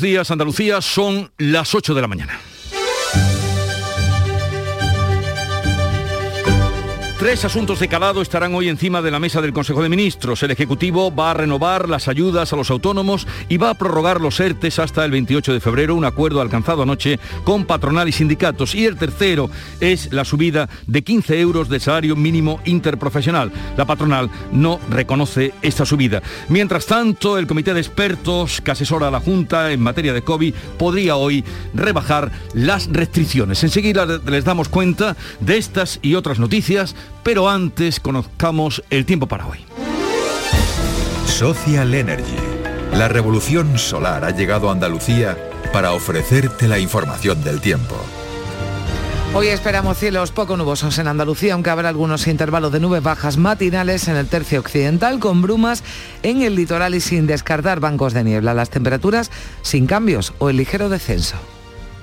Días, Andalucía, son las 8 de la mañana. Tres asuntos de calado estarán hoy encima de la mesa del Consejo de Ministros. El Ejecutivo va a renovar las ayudas a los autónomos y va a prorrogar los ERTES hasta el 28 de febrero, un acuerdo alcanzado anoche con patronal y sindicatos. Y el tercero es la subida de 15 euros de salario mínimo interprofesional. La patronal no reconoce esta subida. Mientras tanto, el Comité de Expertos que asesora a la Junta en materia de COVID podría hoy rebajar las restricciones. Enseguida les damos cuenta de estas y otras noticias pero antes conozcamos el tiempo para hoy. Social Energy. La revolución solar ha llegado a Andalucía para ofrecerte la información del tiempo. Hoy esperamos cielos poco nubosos en Andalucía, aunque habrá algunos intervalos de nubes bajas matinales en el tercio occidental, con brumas en el litoral y sin descartar bancos de niebla. Las temperaturas sin cambios o el ligero descenso.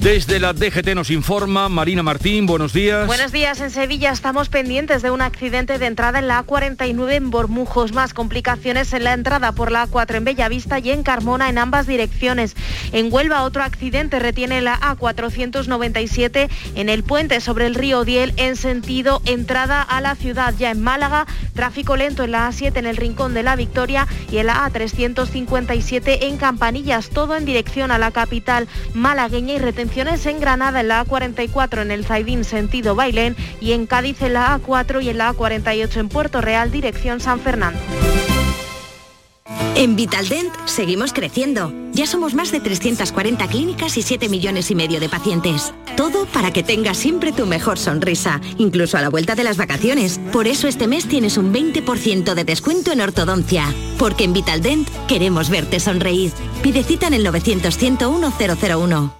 Desde la DGT nos informa Marina Martín, buenos días. Buenos días, en Sevilla estamos pendientes de un accidente de entrada en la A49 en Bormujos, más complicaciones en la entrada por la A4 en Bellavista y en Carmona en ambas direcciones. En Huelva otro accidente retiene la A497 en el puente sobre el río Diel en sentido entrada a la ciudad. Ya en Málaga, tráfico lento en la A7 en el Rincón de la Victoria y en la A357 en Campanillas, todo en dirección a la capital malagueña y retención en Granada en la A44 en el Zaidín sentido Bailén y en Cádiz en la A4 y en la A48 en Puerto Real dirección San Fernando. En Vitaldent seguimos creciendo. Ya somos más de 340 clínicas y 7 millones y medio de pacientes. Todo para que tengas siempre tu mejor sonrisa, incluso a la vuelta de las vacaciones. Por eso este mes tienes un 20% de descuento en ortodoncia. Porque en Vitaldent queremos verte sonreír. Pide cita en el 900 101 001.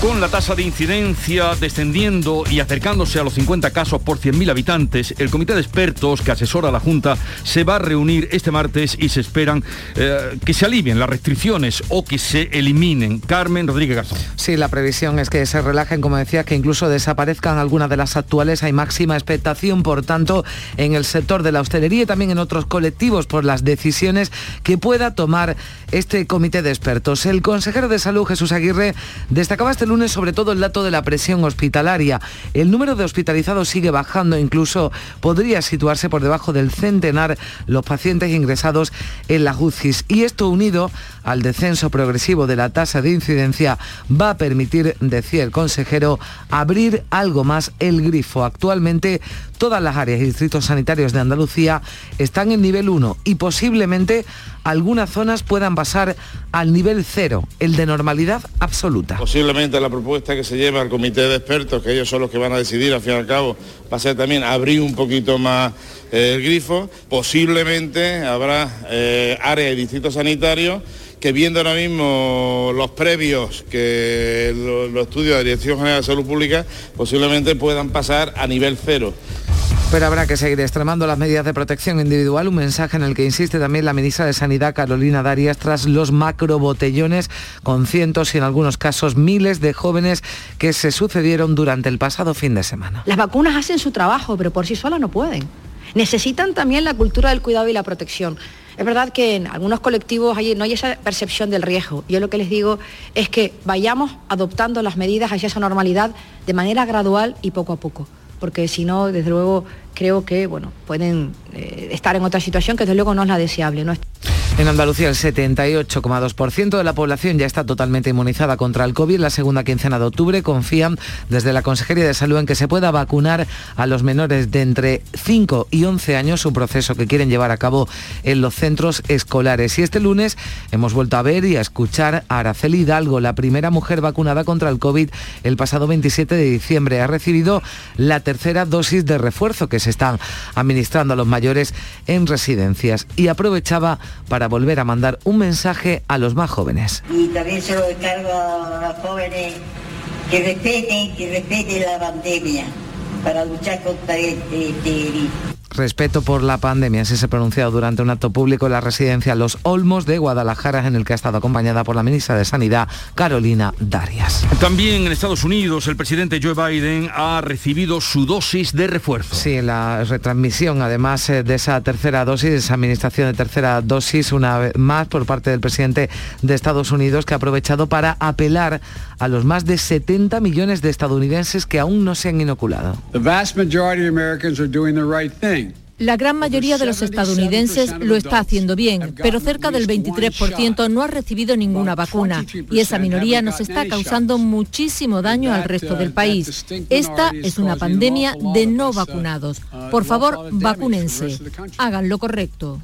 Con la tasa de incidencia descendiendo y acercándose a los 50 casos por 100.000 habitantes, el comité de expertos que asesora a la Junta se va a reunir este martes y se esperan eh, que se alivien las restricciones o que se eliminen. Carmen Rodríguez Garzón. Sí, la previsión es que se relajen, como decía, que incluso desaparezcan algunas de las actuales. Hay máxima expectación, por tanto, en el sector de la hostelería y también en otros colectivos por las decisiones que pueda tomar este comité de expertos. El consejero de salud, Jesús Aguirre, destacaba este lunes sobre todo el dato de la presión hospitalaria. El número de hospitalizados sigue bajando, incluso podría situarse por debajo del centenar los pacientes ingresados en la UCIs. Y esto unido al descenso progresivo de la tasa de incidencia va a permitir, decía el consejero, abrir algo más el grifo. Actualmente todas las áreas y distritos sanitarios de Andalucía están en nivel 1 y posiblemente algunas zonas puedan pasar al nivel 0, el de normalidad absoluta. Posiblemente la propuesta que se lleva al comité de expertos, que ellos son los que van a decidir al fin y al cabo, va a ser también abrir un poquito más eh, el grifo. Posiblemente habrá eh, áreas y distritos sanitarios que viendo ahora mismo los previos que los, estudios de la Dirección General de Salud Pública posiblemente puedan pasar a nivel cero. Pero habrá que seguir extremando las medidas de protección individual, un mensaje en el que insiste también la ministra de Sanidad, Carolina Darias, tras los macrobotellones con cientos y en algunos casos miles de jóvenes que se sucedieron durante el pasado fin de semana. Las vacunas hacen su trabajo, pero por sí solas no pueden. Necesitan también la cultura del cuidado y la protección. Es verdad que en algunos colectivos no hay esa percepción del riesgo. Yo lo que les digo es que vayamos adoptando las medidas hacia esa normalidad de manera gradual y poco a poco porque si no, desde luego, creo que bueno, pueden eh, estar en otra situación que desde luego no es la deseable. ¿no? En Andalucía el 78,2% de la población ya está totalmente inmunizada contra el COVID. La segunda quincena de octubre confían desde la Consejería de Salud en que se pueda vacunar a los menores de entre 5 y 11 años, un proceso que quieren llevar a cabo en los centros escolares. Y este lunes hemos vuelto a ver y a escuchar a Araceli Hidalgo, la primera mujer vacunada contra el COVID el pasado 27 de diciembre. Ha recibido la tercera dosis de refuerzo que se están administrando a los mayores en residencias y aprovechaba para volver a mandar un mensaje a los más jóvenes. Y también se lo encargo a los jóvenes que respeten, que respeten la pandemia para luchar contra este virus respeto por la pandemia. Así se ha pronunciado durante un acto público en la residencia Los Olmos de Guadalajara, en el que ha estado acompañada por la ministra de Sanidad, Carolina Darias. También en Estados Unidos, el presidente Joe Biden ha recibido su dosis de refuerzo. Sí, la retransmisión, además eh, de esa tercera dosis, esa administración de tercera dosis, una vez más por parte del presidente de Estados Unidos, que ha aprovechado para apelar a los más de 70 millones de estadounidenses que aún no se han inoculado. La gran mayoría de los estadounidenses lo está haciendo bien, pero cerca del 23% no ha recibido ninguna vacuna y esa minoría nos está causando muchísimo daño al resto del país. Esta es una pandemia de no vacunados. Por favor, vacúnense. Hagan lo correcto.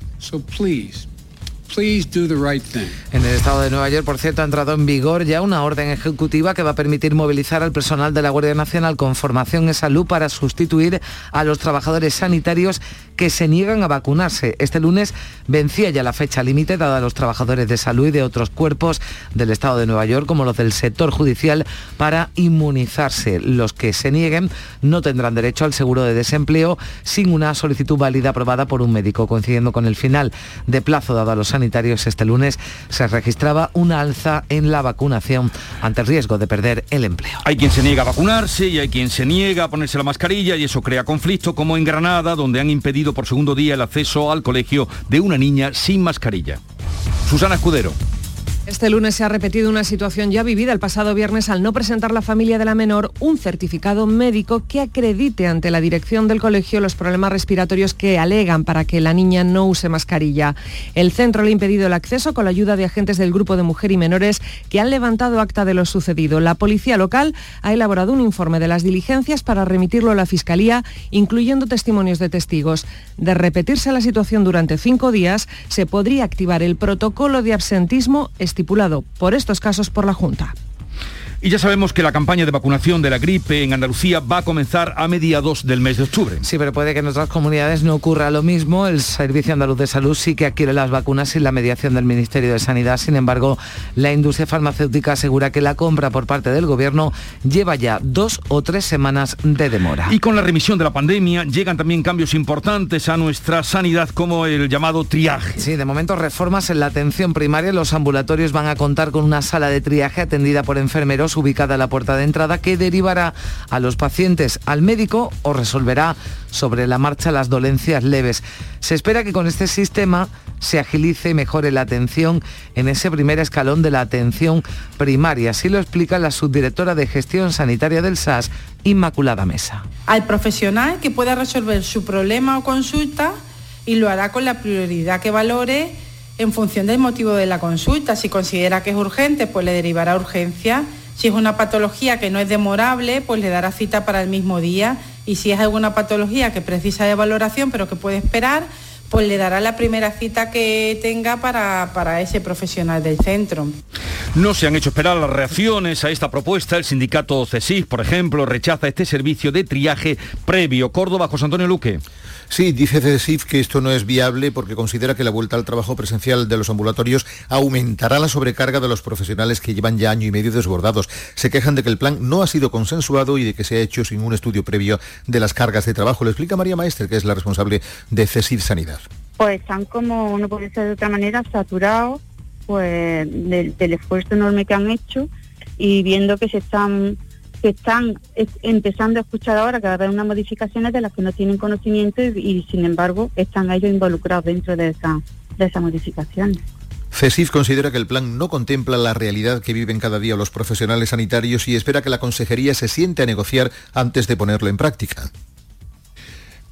En el estado de Nueva York, por cierto, ha entrado en vigor ya una orden ejecutiva que va a permitir movilizar al personal de la Guardia Nacional con formación en salud para sustituir a los trabajadores sanitarios que se niegan a vacunarse. Este lunes vencía ya la fecha límite dada a los trabajadores de salud y de otros cuerpos del Estado de Nueva York, como los del sector judicial, para inmunizarse. Los que se nieguen no tendrán derecho al seguro de desempleo sin una solicitud válida aprobada por un médico. Coincidiendo con el final de plazo dado a los sanitarios este lunes, se registraba una alza en la vacunación ante el riesgo de perder el empleo. Hay quien se niega a vacunarse y hay quien se niega a ponerse la mascarilla y eso crea conflicto, como en Granada, donde han impedido por segundo día el acceso al colegio de una niña sin mascarilla. Susana Escudero. Este lunes se ha repetido una situación ya vivida el pasado viernes al no presentar la familia de la menor un certificado médico que acredite ante la dirección del colegio los problemas respiratorios que alegan para que la niña no use mascarilla. El centro le ha impedido el acceso con la ayuda de agentes del grupo de mujer y menores que han levantado acta de lo sucedido. La policía local ha elaborado un informe de las diligencias para remitirlo a la fiscalía, incluyendo testimonios de testigos. De repetirse la situación durante cinco días, se podría activar el protocolo de absentismo estipulado por estos casos por la Junta. Y ya sabemos que la campaña de vacunación de la gripe en Andalucía va a comenzar a mediados del mes de octubre. Sí, pero puede que en otras comunidades no ocurra lo mismo. El Servicio Andaluz de Salud sí que adquiere las vacunas sin la mediación del Ministerio de Sanidad. Sin embargo, la industria farmacéutica asegura que la compra por parte del Gobierno lleva ya dos o tres semanas de demora. Y con la remisión de la pandemia llegan también cambios importantes a nuestra sanidad como el llamado triaje. Sí, de momento reformas en la atención primaria. Los ambulatorios van a contar con una sala de triaje atendida por enfermeros ubicada la puerta de entrada que derivará a los pacientes al médico o resolverá sobre la marcha las dolencias leves. Se espera que con este sistema se agilice y mejore la atención en ese primer escalón de la atención primaria. Así lo explica la subdirectora de gestión sanitaria del SAS, Inmaculada Mesa. Al profesional que pueda resolver su problema o consulta y lo hará con la prioridad que valore en función del motivo de la consulta. Si considera que es urgente, pues le derivará urgencia si es una patología que no es demorable, pues le dará cita para el mismo día. Y si es alguna patología que precisa de valoración, pero que puede esperar, pues le dará la primera cita que tenga para, para, ese profesional del centro. No se han hecho esperar las reacciones a esta propuesta. El sindicato CESIF, por ejemplo, rechaza este servicio de triaje previo. Córdoba, José Antonio Luque. Sí, dice CESIF que esto no es viable porque considera que la vuelta al trabajo presencial de los ambulatorios aumentará la sobrecarga de los profesionales que llevan ya año y medio desbordados. Se quejan de que el plan no ha sido consensuado y de que se ha hecho sin un estudio previo de las cargas de trabajo. Lo explica María Maestre, que es la responsable de CESIF Sanidad. Pues están como, no puede ser de otra manera, saturados pues del, esfuerzo enorme que han hecho y viendo que se están que están empezando a escuchar ahora cada vez unas modificaciones de las que no tienen conocimiento y, sin embargo están ellos involucrados dentro de, esa, de esas modificaciones. CESIF considera que el plan no contempla la realidad que viven cada día los profesionales sanitarios y espera que la consejería se siente a negociar antes de ponerlo en práctica.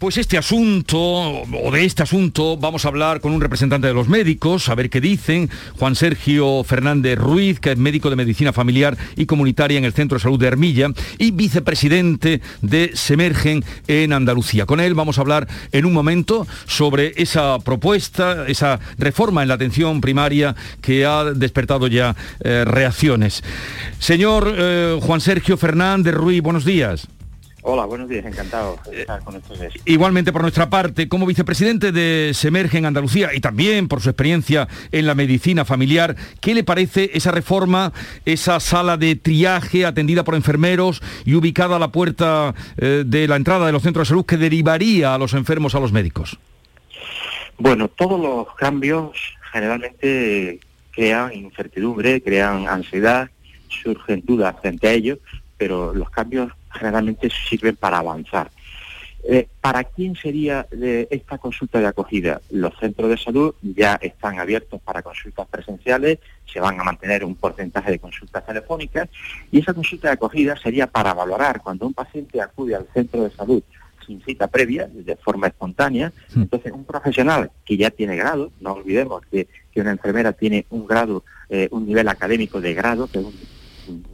Pues este asunto, o de este asunto, vamos a hablar con un representante de los médicos, a ver qué dicen. Juan Sergio Fernández Ruiz, que es médico de medicina familiar y comunitaria en el Centro de Salud de Armilla y vicepresidente de Semergen en Andalucía. Con él vamos a hablar en un momento sobre esa propuesta, esa reforma en la atención primaria que ha despertado ya eh, reacciones. Señor eh, Juan Sergio Fernández Ruiz, buenos días. Hola, buenos días, encantado de estar con ustedes. Igualmente por nuestra parte, como vicepresidente de Semerge en Andalucía y también por su experiencia en la medicina familiar, ¿qué le parece esa reforma, esa sala de triaje atendida por enfermeros y ubicada a la puerta eh, de la entrada de los centros de salud que derivaría a los enfermos a los médicos? Bueno, todos los cambios generalmente crean incertidumbre, crean ansiedad, surgen dudas frente a ellos, pero los cambios generalmente sirven para avanzar. Eh, ¿Para quién sería esta consulta de acogida? Los centros de salud ya están abiertos para consultas presenciales, se van a mantener un porcentaje de consultas telefónicas y esa consulta de acogida sería para valorar cuando un paciente acude al centro de salud sin cita previa, de forma espontánea. Hmm. Entonces, un profesional que ya tiene grado, no olvidemos que, una enfermera tiene un grado, eh, un nivel académico de grado, que es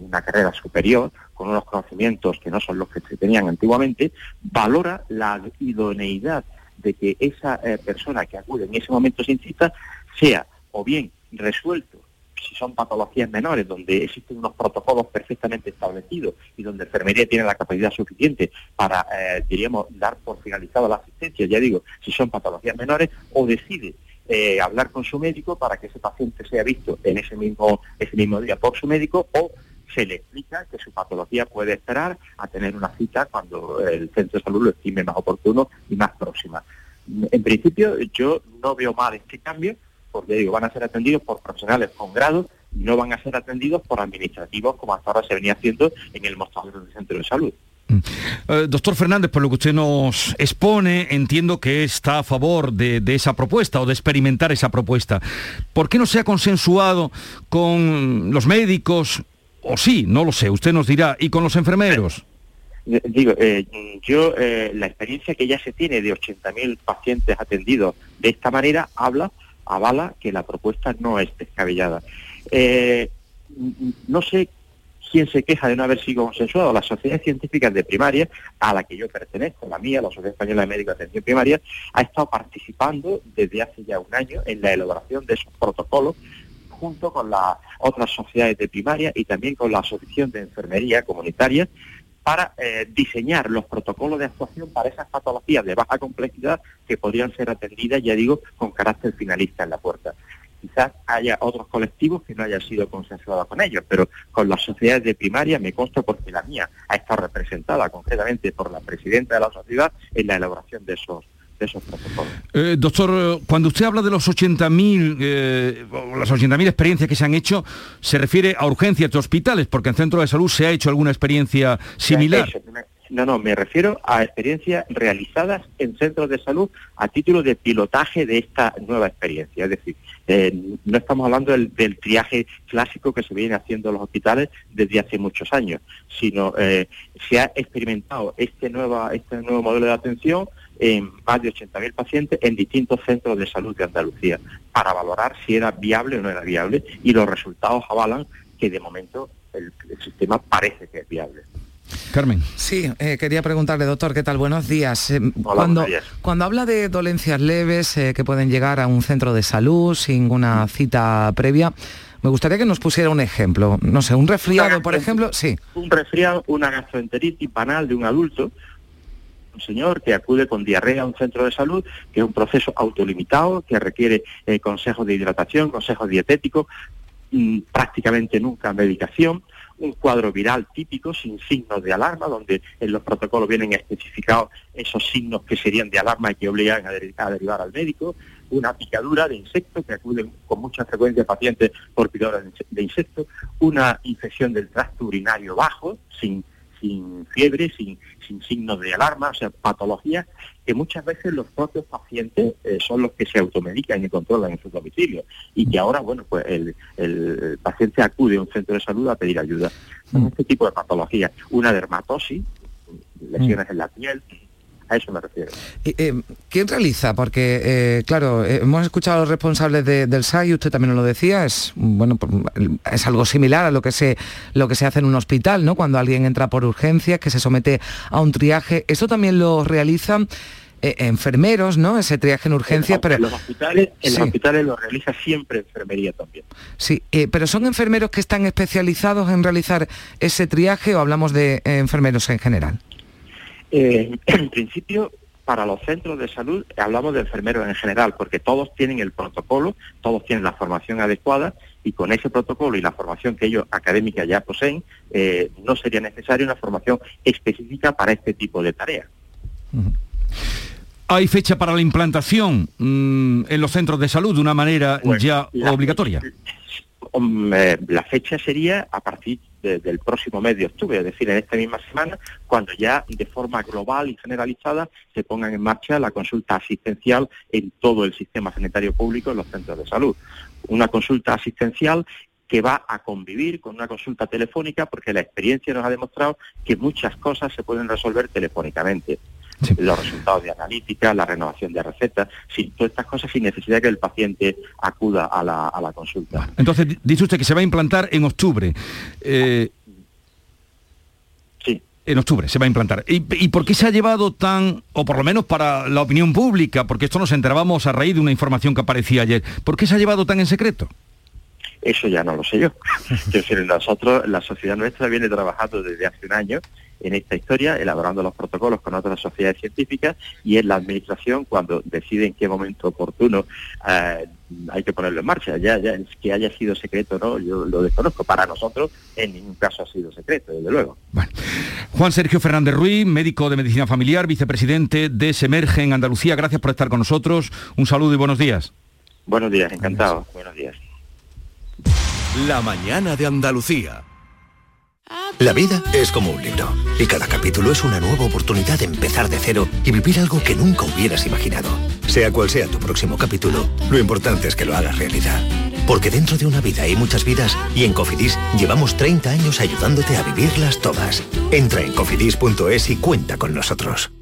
una carrera superior, con unos conocimientos que no son los que se tenían antiguamente, valora la idoneidad de que esa eh, persona que acude en ese momento sin cita sea o bien resuelto si son patologías menores, donde existen unos protocolos perfectamente establecidos y donde enfermería tiene la capacidad suficiente para, eh, diríamos, dar por finalizada la asistencia, ya digo, si son patologías menores, o decide eh, hablar con su médico para que ese paciente sea visto en ese mismo, ese mismo día por su médico o se le explica que su patología puede esperar a tener una cita cuando el centro de salud lo estime más oportuno y más próxima. En principio yo no veo mal este cambio, porque digo, van a ser atendidos por profesionales con grado y no van a ser atendidos por administrativos como hasta ahora se venía haciendo en el mostrador del centro de salud. Mm. Eh, doctor Fernández, por lo que usted nos expone, entiendo que está a favor de, esa propuesta o de experimentar esa propuesta. ¿Por qué no se ha consensuado con los médicos? O sí, no lo sé, usted nos dirá, y con los enfermeros. Eh, digo, eh, yo la experiencia que ya se tiene de 80.000 pacientes atendidos de esta manera habla, avala que la propuesta no es descabellada. no sé quién se queja de no haber sido consensuado. Las sociedades científicas de primaria, a la que yo pertenezco, la mía, la Sociedad Española de Médicos de Atención Primaria, ha estado participando desde hace ya un año en la elaboración de esos protocolos junto con las otras sociedades de primaria y también con la Asociación de Enfermería Comunitaria para eh, diseñar los protocolos de actuación para esas patologías de baja complejidad que podrían ser atendidas, ya digo, con carácter finalista en la puerta. Quizás haya otros colectivos que no hayan sido consensuados con ellos, pero con las sociedades de primaria me consta porque la mía ha estado representada concretamente por la presidenta de la sociedad en la elaboración de esos de esos protocolos. Eh, doctor, cuando usted habla de los 80.000 eh, las 80.000 experiencias que se han hecho, se refiere a urgencias de hospitales, porque en centros de salud se ha hecho alguna experiencia similar. No, no, me refiero a experiencias realizadas en centros de salud a título de pilotaje de esta nueva experiencia. Es decir, eh, no estamos hablando del, triaje clásico que se viene haciendo en los hospitales desde hace muchos años, sino eh, se ha experimentado este, nueva, este nuevo modelo de atención en más de 80.000 pacientes en distintos centros de salud de Andalucía para valorar si era viable o no era viable y los resultados avalan que de momento el sistema parece que es viable. Carmen. Sí, eh, quería preguntarle, doctor, ¿qué tal? Buenos días. Eh, cuando, cuando habla de dolencias leves eh, que pueden llegar a un centro de salud sin una cita previa, me gustaría que nos pusiera un ejemplo. No sé, un resfriado, por ejemplo, sí. Un resfriado, una gastroenteritis banal de un adulto, un señor que acude con diarrea a un centro de salud, que es un proceso autolimitado, que requiere consejos de hidratación, consejos dietéticos, mm, prácticamente nunca medicación un cuadro viral típico sin signos de alarma, donde en los protocolos vienen especificados esos signos que serían de alarma y que obligan a, derivar al médico, una picadura de insectos que acuden con mucha frecuencia pacientes por picaduras de insectos, una infección del tracto urinario bajo, sin sin fiebre, sin, sin signos de alarma, o sea, patologías que muchas veces los propios pacientes eh, son los que se automedican y controlan en su domicilio y que ahora, bueno, pues el, paciente acude a un centro de salud a pedir ayuda. Son mm. este tipo de patologías. Una dermatosis, lesiones en la piel, A eso me refiero. Eh, ¿Quién realiza? Porque, eh, claro, eh, hemos escuchado a los responsables del SAI, usted también lo decía, es, bueno, es algo similar a lo que, se, lo que se hace en un hospital, ¿no? Cuando alguien entra por urgencias, que se somete a un triaje. ¿Eso también lo realizan enfermeros, ¿no? Ese triaje en urgencias, pero... En los hospitales, en los hospitales lo realiza siempre enfermería también. Sí, pero ¿son enfermeros que están especializados en realizar ese triaje o hablamos de enfermeros en general? Eh, en principio, para los centros de salud hablamos de enfermeros en general, porque todos tienen el protocolo, todos tienen la formación adecuada y con ese protocolo y la formación que ellos académica ya poseen, eh, no sería necesaria una formación específica para este tipo de tareas. ¿Hay fecha para la implantación mm, en los centros de salud de una manera ya obligatoria? Eh, la fecha sería a partir del próximo mes de octubre, es decir, en esta misma semana, cuando ya de forma global y generalizada se pongan en marcha la consulta asistencial en todo el sistema sanitario público en los centros de salud. Una consulta asistencial que va a convivir con una consulta telefónica porque la experiencia nos ha demostrado que muchas cosas se pueden resolver telefónicamente los resultados de analítica, la renovación de recetas, todas estas cosas sin necesidad que el paciente acuda a la, consulta. Entonces, dice usted que se va a implantar en octubre. Eh, sí. En octubre se va a implantar. ¿Y, ¿Y, por qué se ha llevado tan, o por lo menos para la opinión pública, porque esto nos enterábamos a raíz de una información que aparecía ayer, ¿por qué se ha llevado tan en secreto? Eso ya no lo sé yo. sé, nosotros, la sociedad nuestra viene trabajando desde hace un año en esta historia, elaborando los protocolos con otras sociedades científicas y es la administración cuando decide en qué momento oportuno eh, hay que ponerlo en marcha. Ya, ya que haya sido secreto, no, yo lo desconozco. Para nosotros en ningún caso ha sido secreto, desde luego. Juan Sergio Fernández Ruiz, médico de medicina familiar, vicepresidente de Semerge en Andalucía. Gracias por estar con nosotros. Un saludo y buenos días. Buenos días, encantado. Buenos días. La mañana de Andalucía. La vida es como un libro y cada capítulo es una nueva oportunidad de empezar de cero y vivir algo que nunca hubieras imaginado. Sea cual sea tu próximo capítulo, lo importante es que lo hagas realidad. Porque dentro de una vida hay muchas vidas y en Cofidis llevamos 30 años ayudándote a vivirlas todas. Entra en cofidis.es y cuenta con nosotros.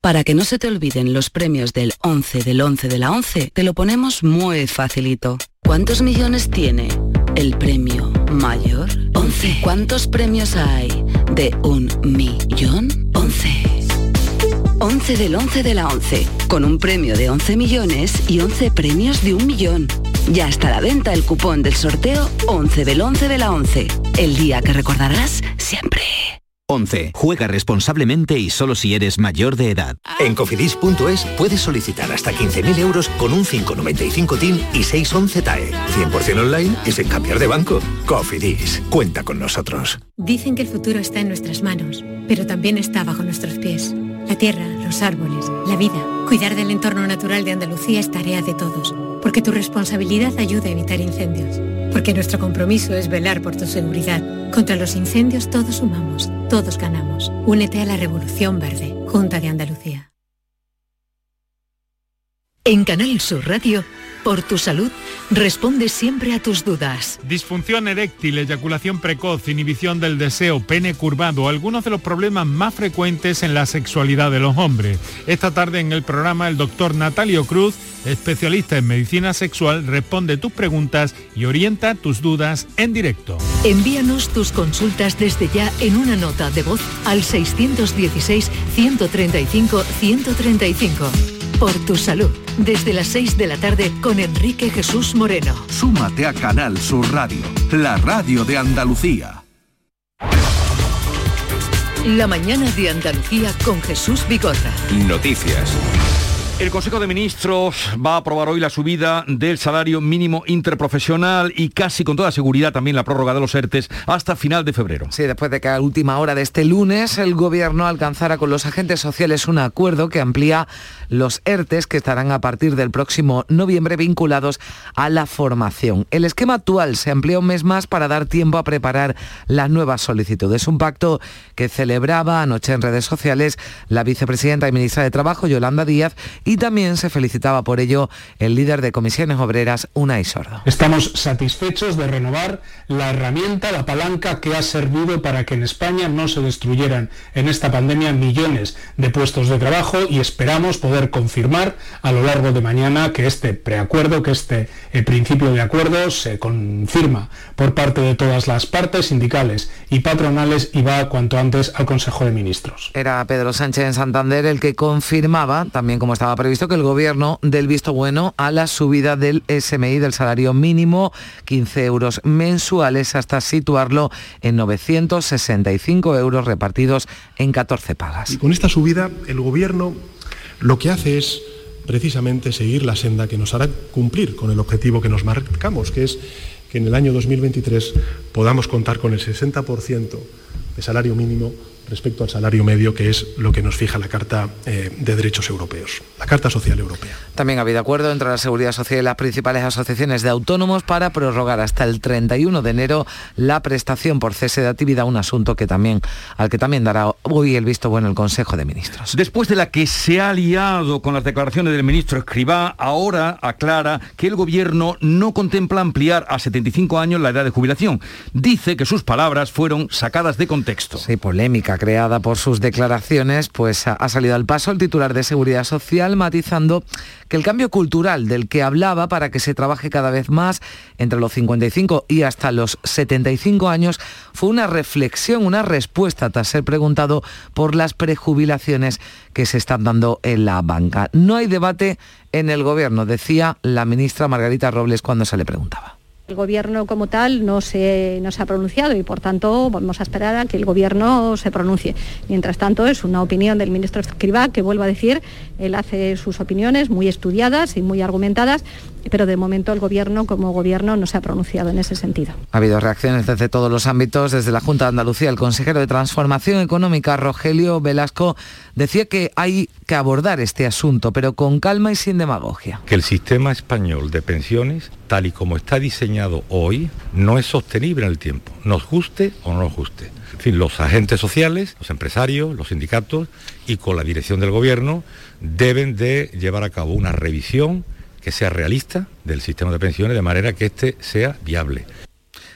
Para que no se te olviden los premios del 11 del 11 de la 11, te lo ponemos muy facilito. ¿Cuántos millones tiene el premio mayor? 11. ¿Cuántos premios hay de un millón? 11. 11 del 11 de la 11, con un premio de 11 millones y 11 premios de un millón. Ya está a la venta el cupón del sorteo 11 del 11 de la 11, el día que recordarás siempre. 11. Juega responsablemente y solo si eres mayor de edad. En cofidis.es puedes solicitar hasta 15.000 euros con un 595 TIN y 611 TAE. 100% online y sin cambiar de banco. Cofidis. Cuenta con nosotros. Dicen que el futuro está en nuestras manos, pero también está bajo nuestros pies. La tierra, los árboles, la vida. Cuidar del entorno natural de Andalucía es tarea de todos, porque tu responsabilidad ayuda a evitar incendios porque nuestro compromiso es velar por tu seguridad. Contra los incendios todos sumamos, todos ganamos. Únete a la Revolución Verde, Junta de Andalucía. En Canal Sur Radio por tu salud, responde siempre a tus dudas. Disfunción eréctil, eyaculación precoz, inhibición del deseo, pene curvado, algunos de los problemas más frecuentes en la sexualidad de los hombres. Esta tarde en el programa el doctor Natalio Cruz, especialista en medicina sexual, responde tus preguntas y orienta tus dudas en directo. Envíanos tus consultas desde ya en una nota de voz al 616 135 135 por tu salud. Desde las 6 de la tarde con Enrique Jesús Moreno. Súmate a Canal Sur Radio, la radio de Andalucía. La mañana de Andalucía con Jesús Bigorra. Noticias. El Consejo de Ministros va a aprobar hoy la subida del salario mínimo interprofesional y casi con toda seguridad también la prórroga de los ERTES hasta final de febrero. Sí, después de que a última hora de este lunes el Gobierno alcanzara con los agentes sociales un acuerdo que amplía los ERTES que estarán a partir del próximo noviembre vinculados a la formación. El esquema actual se amplía un mes más para dar tiempo a preparar las nuevas solicitudes. Un pacto que celebraba anoche en redes sociales la vicepresidenta y ministra de Trabajo, Yolanda Díaz, también se felicitaba por ello el líder de comisiones obreras, Unai Sordo. Estamos satisfechos de renovar la herramienta, la palanca que ha servido para que en España no se destruyeran en esta pandemia millones de puestos de trabajo y esperamos poder confirmar a lo largo de mañana que este preacuerdo, que este eh, principio de acuerdo se confirma por parte de todas las partes sindicales y patronales y va cuanto antes al Consejo de Ministros. Era Pedro Sánchez en Santander el que confirmaba, también como estaba previsto, que el gobierno del visto bueno a la subida del SMI del salario mínimo, 15 euros mensuales hasta situarlo en 965 euros repartidos en 14 pagas. Y con esta subida el gobierno lo que hace es precisamente seguir la senda que nos hará cumplir con el objetivo que nos marcamos, que es que en el año 2023 podamos contar con el 60% de salario mínimo respecto al salario medio, que es lo que nos fija la Carta eh, de Derechos Europeos, la Carta Social Europea. También ha habido acuerdo entre la Seguridad Social y las principales asociaciones de autónomos para prorrogar hasta el 31 de enero la prestación por cese de actividad, un asunto que también, al que también dará hoy el visto bueno el Consejo de Ministros. Después de la que se ha liado con las declaraciones del ministro Escribá, ahora aclara que el gobierno no contempla ampliar a 75 años la edad de jubilación. Dice que sus palabras fueron sacadas de contexto. Sí, polémica creada por sus declaraciones, pues ha salido al paso el titular de Seguridad Social matizando que el cambio cultural del que hablaba para que se trabaje cada vez más entre los 55 y hasta los 75 años fue una reflexión, una respuesta tras ser preguntado por las prejubilaciones que se están dando en la banca. No hay debate en el gobierno, decía la ministra Margarita Robles cuando se le preguntaba. El Gobierno como tal no se, no se ha pronunciado y por tanto vamos a esperar a que el Gobierno se pronuncie. Mientras tanto es una opinión del ministro Escribá que vuelvo a decir, él hace sus opiniones muy estudiadas y muy argumentadas, pero de momento el Gobierno como Gobierno no se ha pronunciado en ese sentido. Ha habido reacciones desde todos los ámbitos, desde la Junta de Andalucía, el consejero de Transformación Económica, Rogelio Velasco, decía que hay que abordar este asunto, pero con calma y sin demagogia. Que el sistema español de pensiones, tal y como está diseñado hoy, no es sostenible en el tiempo, nos guste o no nos guste. En fin, los agentes sociales, los empresarios, los sindicatos y con la dirección del gobierno deben de llevar a cabo una revisión que sea realista del sistema de pensiones de manera que éste sea viable.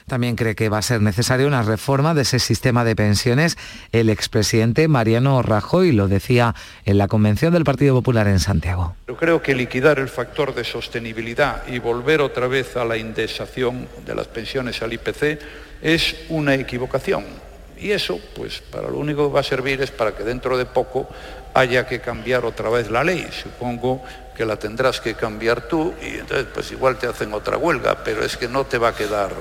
También cree que va a ser necesaria una reforma de ese sistema de pensiones. El expresidente Mariano Rajoy lo decía en la convención del Partido Popular en Santiago. Yo creo que liquidar el factor de sostenibilidad y volver otra vez a la indexación de las pensiones al IPC es una equivocación. Y eso, pues, para lo único que va a servir es para que dentro de poco haya que cambiar otra vez la ley. Supongo que la tendrás que cambiar tú y entonces pues igual te hacen otra huelga, pero es que no te va a quedar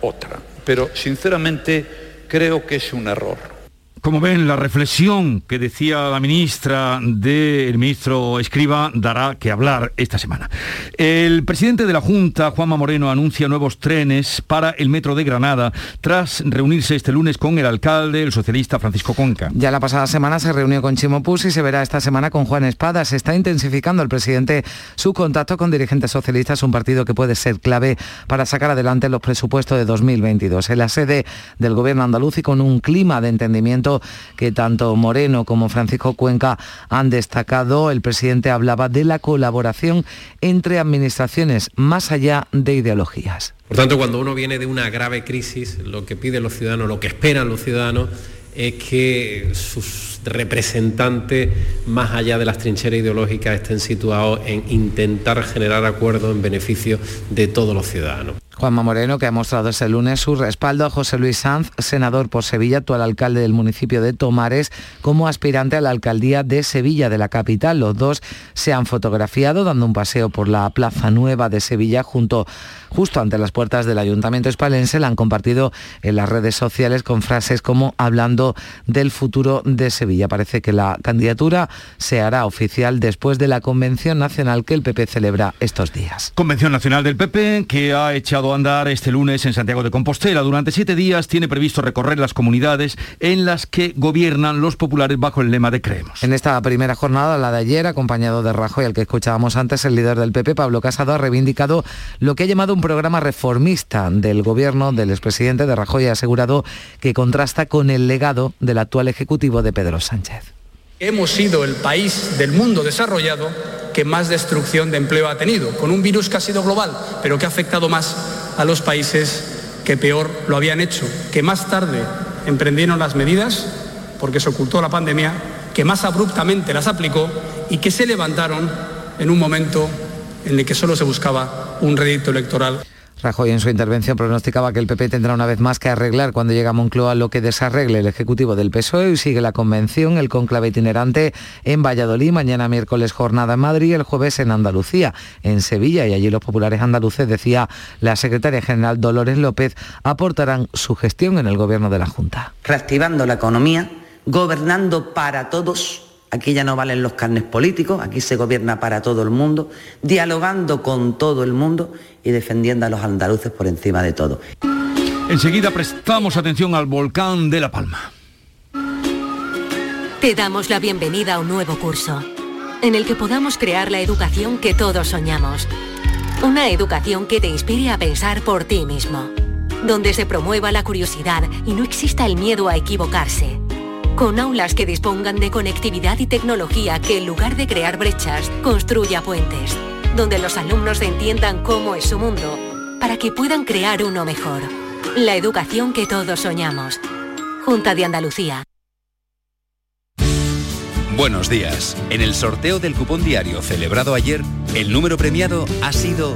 otra. Pero sinceramente creo que es un error. Como ven, la reflexión que decía la ministra del ministro Escriba dará que hablar esta semana. El presidente de la Junta, Juanma Moreno, anuncia nuevos trenes para el metro de Granada tras reunirse este lunes con el alcalde, el socialista Francisco Conca. Ya la pasada semana se reunió con Chimo Pus y se verá esta semana con Juan Espada. Se está intensificando el presidente su contacto con dirigentes socialistas, un partido que puede ser clave para sacar adelante los presupuestos de 2022. En la sede del gobierno andaluz y con un clima de entendimiento que tanto Moreno como Francisco Cuenca han destacado. El presidente hablaba de la colaboración entre administraciones más allá de ideologías. Por tanto, cuando uno viene de una grave crisis, lo que piden los ciudadanos, lo que esperan los ciudadanos, es que sus representantes, más allá de las trincheras ideológicas, estén situados en intentar generar acuerdos en beneficio de todos los ciudadanos. Juanma Moreno, que ha mostrado ese lunes su respaldo a José Luis Sanz, senador por Sevilla, actual alcalde del municipio de Tomares, como aspirante a la alcaldía de Sevilla, de la capital. Los dos se han fotografiado dando un paseo por la Plaza Nueva de Sevilla junto, justo ante las puertas del Ayuntamiento Espalense. La han compartido en las redes sociales con frases como hablando del futuro de Sevilla. Parece que la candidatura se hará oficial después de la Convención Nacional que el PP celebra estos días. Convención Nacional del PP que ha echado a andar este lunes en Santiago de Compostela. Durante siete días tiene previsto recorrer las comunidades en las que gobiernan los populares bajo el lema de Creemos. En esta primera jornada, la de ayer, acompañado de Rajoy, al que escuchábamos antes, el líder del PP, Pablo Casado, ha reivindicado lo que ha llamado un programa reformista del gobierno del expresidente de Rajoy. Asegurado que contrasta con el legado del actual ejecutivo de Pedro Sánchez. Hemos sido el país del mundo desarrollado que más destrucción de empleo ha tenido, con un virus que ha sido global, pero que ha afectado más a los países que peor lo habían hecho, que más tarde emprendieron las medidas porque se ocultó la pandemia, que más abruptamente las aplicó y que se levantaron en un momento en el que solo se buscaba un rédito electoral. Rajoy en su intervención pronosticaba que el PP tendrá una vez más que arreglar cuando llega a Moncloa lo que desarregle el Ejecutivo del PSOE y sigue la convención, el conclave itinerante en Valladolid, mañana miércoles jornada en Madrid, el jueves en Andalucía, en Sevilla y allí los populares andaluces, decía la secretaria general Dolores López, aportarán su gestión en el gobierno de la Junta. Reactivando la economía, gobernando para todos Aquí ya no valen los carnes políticos, aquí se gobierna para todo el mundo, dialogando con todo el mundo y defendiendo a los andaluces por encima de todo. Enseguida prestamos atención al volcán de La Palma. Te damos la bienvenida a un nuevo curso, en el que podamos crear la educación que todos soñamos. Una educación que te inspire a pensar por ti mismo, donde se promueva la curiosidad y no exista el miedo a equivocarse con aulas que dispongan de conectividad y tecnología que en lugar de crear brechas, construya puentes, donde los alumnos entiendan cómo es su mundo, para que puedan crear uno mejor. La educación que todos soñamos. Junta de Andalucía. Buenos días. En el sorteo del cupón diario celebrado ayer, el número premiado ha sido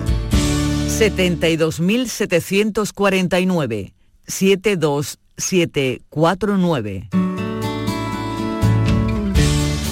72.749. 72749.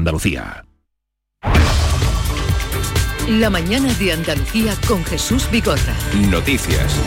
Andalucía. La mañana de Andalucía con Jesús Bigorra. Noticias.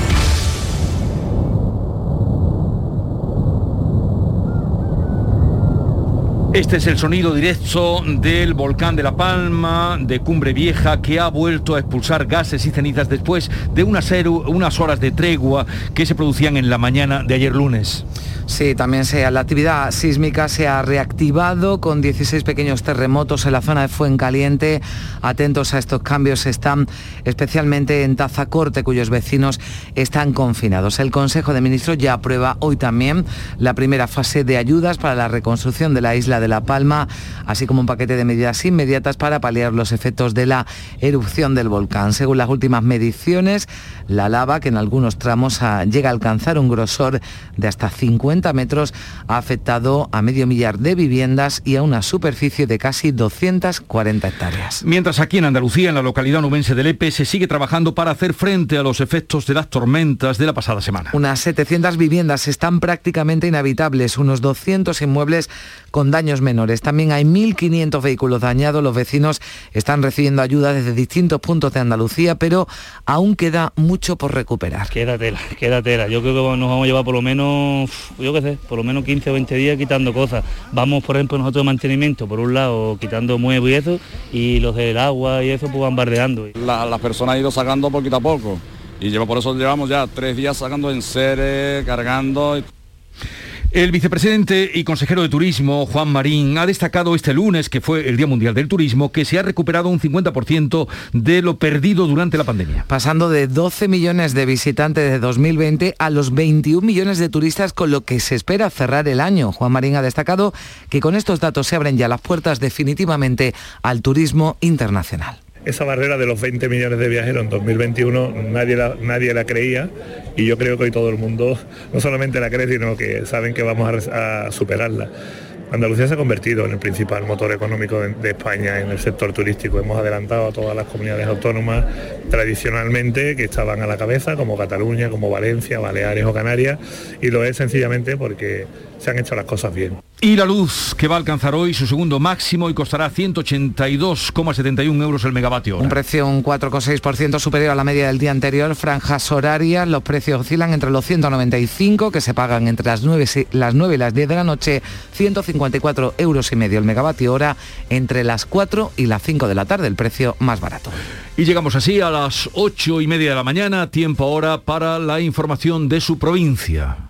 Este es el sonido directo del volcán de La Palma, de Cumbre Vieja, que ha vuelto a expulsar gases y cenizas después de unas, unas horas de tregua que se producían en la mañana de ayer lunes. Sí, también sea, la actividad sísmica se ha reactivado con 16 pequeños terremotos en la zona de Fuencaliente. Atentos a estos cambios están especialmente en Tazacorte, cuyos vecinos están confinados. El Consejo de Ministros ya aprueba hoy también la primera fase de ayudas para la reconstrucción de la isla de La Palma, así como un paquete de medidas inmediatas para paliar los efectos de la erupción del volcán. Según las últimas mediciones, la lava, que en algunos tramos llega a alcanzar un grosor de hasta 50 metros ha afectado a medio millar de viviendas y a una superficie de casi 240 hectáreas. Mientras aquí en Andalucía, en la localidad nubense de Lepe, se sigue trabajando para hacer frente a los efectos de las tormentas de la pasada semana. Unas 700 viviendas están prácticamente inhabitables, unos 200 inmuebles con daños menores. También hay 1.500 vehículos dañados. Los vecinos están recibiendo ayuda desde distintos puntos de Andalucía, pero aún queda mucho por recuperar. Quédatela, quédatela. Yo creo que nos vamos a llevar por lo menos, yo qué sé, por lo menos 15 o 20 días quitando cosas. Vamos, por ejemplo, nosotros de mantenimiento, por un lado, quitando muebles y eso, y los del agua y eso, pues bombardeando. La, las personas han ido sacando poquito a poco. Y lleva, por eso llevamos ya tres días sacando en seres, cargando. El vicepresidente y consejero de Turismo, Juan Marín, ha destacado este lunes, que fue el Día Mundial del Turismo, que se ha recuperado un 50% de lo perdido durante la pandemia. Pasando de 12 millones de visitantes de 2020 a los 21 millones de turistas con lo que se espera cerrar el año. Juan Marín ha destacado que con estos datos se abren ya las puertas definitivamente al turismo internacional esa barrera de los 20 millones de viajeros en 2021 nadie la, nadie la creía y yo creo que hoy todo el mundo no solamente la cree, sino que saben que vamos a, superarla. Andalucía se ha convertido en el principal motor económico de España en el sector turístico. Hemos adelantado a todas las comunidades autónomas tradicionalmente que estaban a la cabeza, como Cataluña, como Valencia, Baleares o Canarias, y lo es sencillamente porque se han hecho las cosas bien. Y la luz, que va a alcanzar hoy su segundo máximo y costará 182,71 euros el megavatio hora. Un precio un 4,6% superior a la media del día anterior. Franjas horarias, los precios oscilan entre los 195, que se pagan entre las 9, y- las 9 y las 10 de la noche, 154 euros y medio el megavatio hora, entre las 4 y las 5 de la tarde, el precio más barato. Y llegamos así a las 8 y media de la mañana, tiempo ahora para la información de su provincia.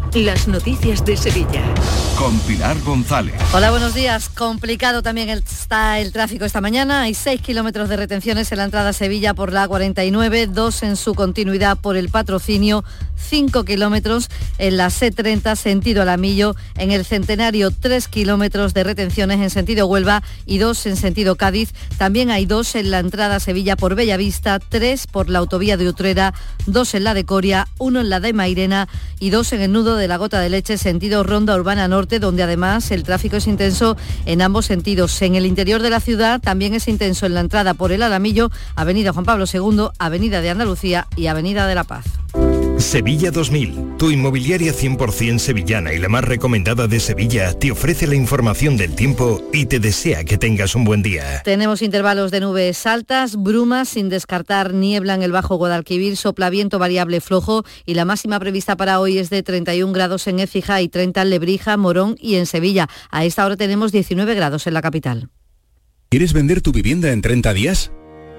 las noticias de Sevilla. Con Pilar González. Hola, buenos días. Complicado también está el tráfico esta mañana. Hay 6 kilómetros de retenciones en la entrada a Sevilla por la A49, dos en su continuidad por el patrocinio, 5 kilómetros en la C30 sentido Alamillo, en el Centenario 3 kilómetros de retenciones en sentido Huelva y dos en sentido Cádiz. También hay dos en la entrada a Sevilla por Bellavista, tres por la autovía de Utrera, dos en la de Coria, uno en la de Mairena y dos en el nudo de la Gota de Leche sentido Ronda Urbana Norte, donde además el tráfico es intenso en ambos sentidos. En el interior de la ciudad también es intenso en la entrada por el Alamillo, Avenida Juan Pablo II, Avenida de Andalucía y Avenida de la Paz. Sevilla 2000, tu inmobiliaria 100% sevillana y la más recomendada de Sevilla, te ofrece la información del tiempo y te desea que tengas un buen día. Tenemos intervalos de nubes altas, brumas, sin descartar niebla en el Bajo Guadalquivir, sopla viento variable flojo y la máxima prevista para hoy es de 31 grados en Écija y 30 en Lebrija, Morón y en Sevilla. A esta hora tenemos 19 grados en la capital. ¿Quieres vender tu vivienda en 30 días?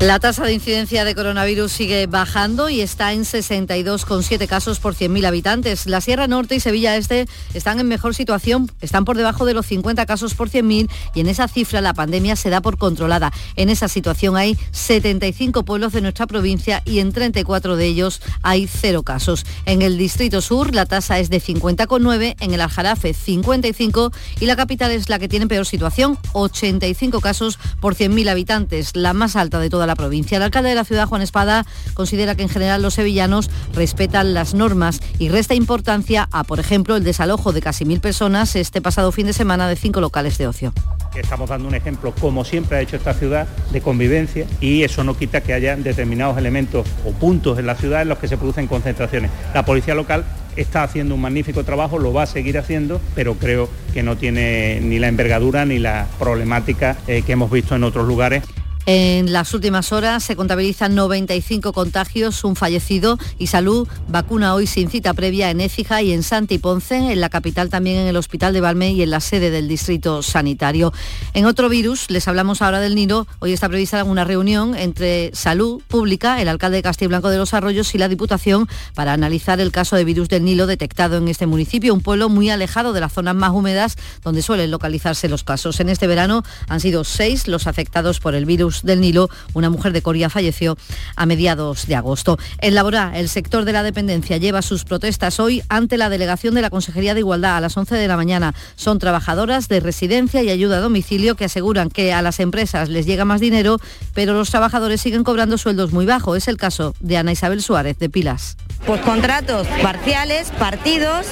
La tasa de incidencia de coronavirus sigue bajando y está en 62,7 casos por 100.000 habitantes. La Sierra Norte y Sevilla Este están en mejor situación, están por debajo de los 50 casos por 100.000 y en esa cifra la pandemia se da por controlada. En esa situación hay 75 pueblos de nuestra provincia y en 34 de ellos hay cero casos. En el Distrito Sur la tasa es de 50,9, en el Aljarafe 55 y la capital es la que tiene peor situación, 85 casos por 100.000 habitantes, la más alta de toda la provincia. El alcalde de la ciudad, Juan Espada, considera que en general los sevillanos respetan las normas y resta importancia a, por ejemplo, el desalojo de casi mil personas este pasado fin de semana de cinco locales de ocio. Estamos dando un ejemplo, como siempre ha hecho esta ciudad, de convivencia y eso no quita que haya determinados elementos o puntos en la ciudad en los que se producen concentraciones. La policía local está haciendo un magnífico trabajo, lo va a seguir haciendo, pero creo que no tiene ni la envergadura ni la problemática eh, que hemos visto en otros lugares. En las últimas horas se contabilizan 95 contagios, un fallecido y Salud vacuna hoy sin cita previa en Écija y en Santi Ponce, en la capital también en el Hospital de Valme y en la sede del Distrito Sanitario. En otro virus, les hablamos ahora del Nilo, hoy está prevista una reunión entre Salud Pública, el alcalde de Castilla de los Arroyos y la Diputación para analizar el caso de virus del Nilo detectado en este municipio, un pueblo muy alejado de las zonas más húmedas donde suelen localizarse los casos. En este verano han sido seis los afectados por el virus del Nilo. Una mujer de Coria falleció a mediados de agosto. En Laborá, el sector de la dependencia lleva sus protestas hoy ante la delegación de la Consejería de Igualdad a las 11 de la mañana. Son trabajadoras de residencia y ayuda a domicilio que aseguran que a las empresas les llega más dinero, pero los trabajadores siguen cobrando sueldos muy bajos. Es el caso de Ana Isabel Suárez de Pilas. Pues contratos parciales, partidos,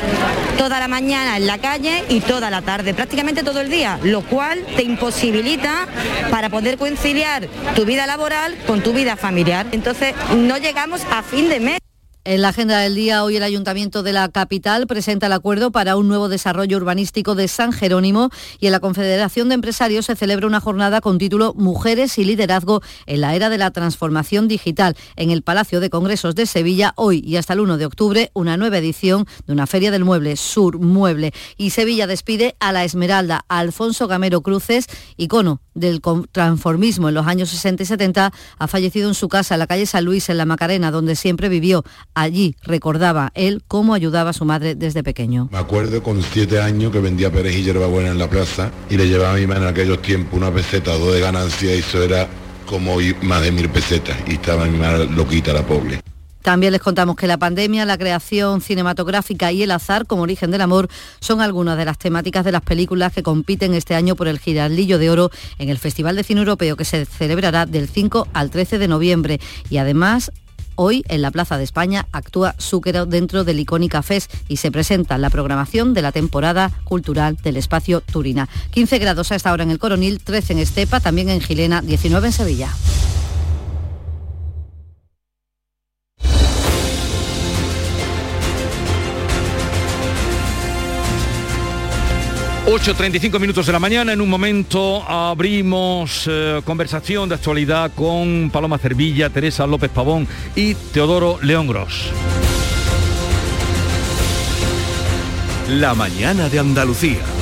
toda la mañana en la calle y toda la tarde, prácticamente todo el día, lo cual te imposibilita para poder conciliar tu vida laboral con tu vida familiar. Entonces no llegamos a fin de mes. En la agenda del día, hoy el Ayuntamiento de la capital presenta el acuerdo para un nuevo desarrollo urbanístico de San Jerónimo y en la Confederación de Empresarios se celebra una jornada con título Mujeres y Liderazgo en la era de la transformación digital. En el Palacio de Congresos de Sevilla, hoy y hasta el 1 de octubre, una nueva edición de una Feria del Mueble, Sur Mueble. Y Sevilla despide a la Esmeralda, Alfonso Gamero Cruces, icono del transformismo en los años 60 y 70, ha fallecido en su casa en la calle San Luis, en la Macarena, donde siempre vivió. Allí recordaba él cómo ayudaba a su madre desde pequeño. Me acuerdo con siete años que vendía perejil y hierbabuena en la plaza y le llevaba a mi madre en aquellos tiempos una peseta o dos de ganancia y eso era como más de mil pesetas y estaba mi madre loquita la pobre. También les contamos que la pandemia, la creación cinematográfica y el azar como origen del amor son algunas de las temáticas de las películas que compiten este año por el Giraldillo de Oro en el Festival de Cine Europeo que se celebrará del 5 al 13 de noviembre. Y además Hoy en la Plaza de España actúa Zúquero dentro del Icónica Fest y se presenta la programación de la temporada cultural del espacio Turina. 15 grados a esta hora en el Coronil, 13 en Estepa, también en Gilena, 19 en Sevilla. 8.35 minutos de la mañana, en un momento abrimos eh, conversación de actualidad con Paloma Cervilla, Teresa López Pavón y Teodoro León Gros. La mañana de Andalucía.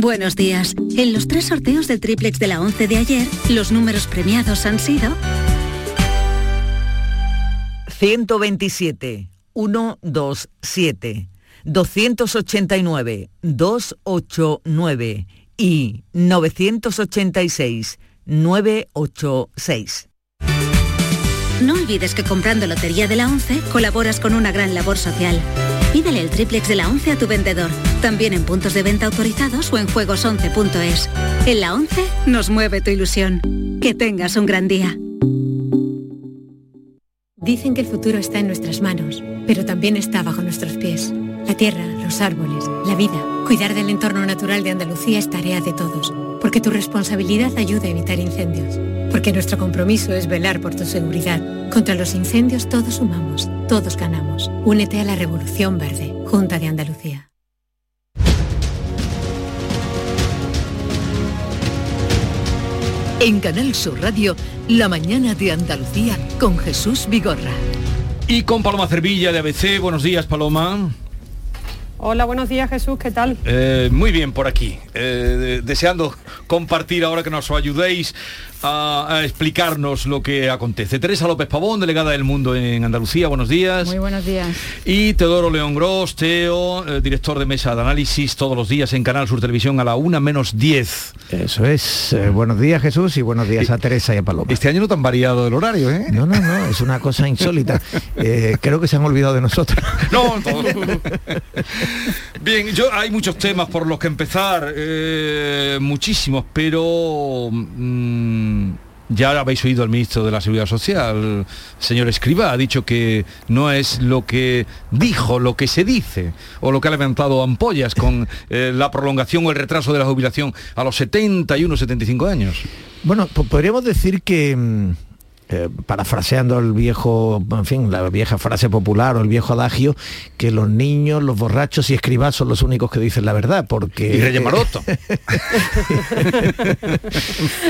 Buenos días. En los tres sorteos del triplex de la 11 de ayer, los números premiados han sido 127 127 289 289 y 986 986. No olvides que comprando Lotería de la 11 colaboras con una gran labor social. Pídele el triplex de la 11 a tu vendedor, también en puntos de venta autorizados o en juegos11.es. En la 11 nos mueve tu ilusión. Que tengas un gran día. Dicen que el futuro está en nuestras manos, pero también está bajo nuestros pies. La tierra, los árboles, la vida. Cuidar del entorno natural de Andalucía es tarea de todos porque tu responsabilidad ayuda a evitar incendios, porque nuestro compromiso es velar por tu seguridad. Contra los incendios todos sumamos, todos ganamos. Únete a la Revolución Verde, Junta de Andalucía. En Canal Sur Radio, La mañana de Andalucía con Jesús Vigorra. Y con Paloma Cervilla de ABC. Buenos días, Paloma. Hola, buenos días Jesús, ¿qué tal? Eh, muy bien por aquí, eh, deseando compartir ahora que nos ayudéis a, a explicarnos lo que acontece. Teresa López Pavón, delegada del Mundo en Andalucía, buenos días. Muy buenos días. Y Teodoro León Gros, Teo, eh, director de mesa de análisis todos los días en Canal Sur Televisión a la una menos 10. Eso es. Eh, buenos días Jesús y buenos días a Teresa y a Paloma. Este año no tan variado el horario, ¿eh? No, no, no, es una cosa insólita. Eh, creo que se han olvidado de nosotros. No, todo. Bien, yo hay muchos temas por los que empezar, eh, muchísimos, pero mm, ya habéis oído al ministro de la Seguridad Social, señor Escriba, ha dicho que no es lo que dijo, lo que se dice, o lo que ha levantado ampollas con eh, la prolongación o el retraso de la jubilación a los 71, 75 años. Bueno, pues podríamos decir que mm, eh, parafraseando el viejo, en fin, la vieja frase popular o el viejo adagio, que los niños, los borrachos y escribas son los únicos que dicen la verdad, porque... Y Reyes Maroto.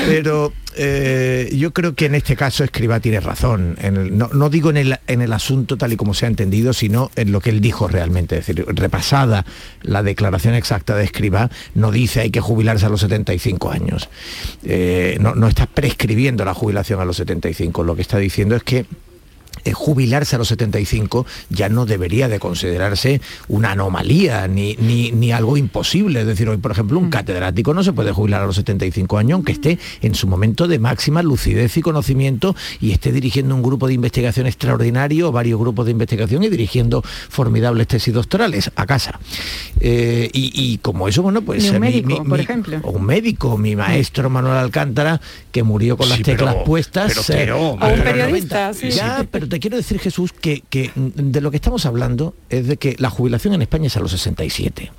Pero eh, yo creo que en este caso Escriba tiene razón. No, digo en el, asunto tal y como se ha entendido, sino en lo que él dijo realmente. Es decir, repasada la declaración exacta de Escriba, no dice hay que jubilarse a los 75 años. Eh, no, no está prescribiendo la jubilación a los 75. Lo que está diciendo es que jubilarse a los 75 ya no debería de considerarse una anomalía ni, ni, ni algo imposible. Es decir, hoy, por ejemplo, un catedrático no se puede jubilar a los 75 años, aunque esté en su momento de máxima lucidez y conocimiento y esté dirigiendo un grupo de investigación extraordinario, varios grupos de investigación y dirigiendo formidables tesis doctorales a casa. Eh, y, y como eso, bueno, pues... Ni un eh, mi- médico, mi- por mi- ejemplo. O un médico, mi maestro Manuel Alcántara, que murió con las Sí, pero- teclas puestas. pero, eh, O un periodista, 90. sí. Ya, te quiero decir, Jesús, que de lo que estamos hablando es de que la jubilación en España es a los 67.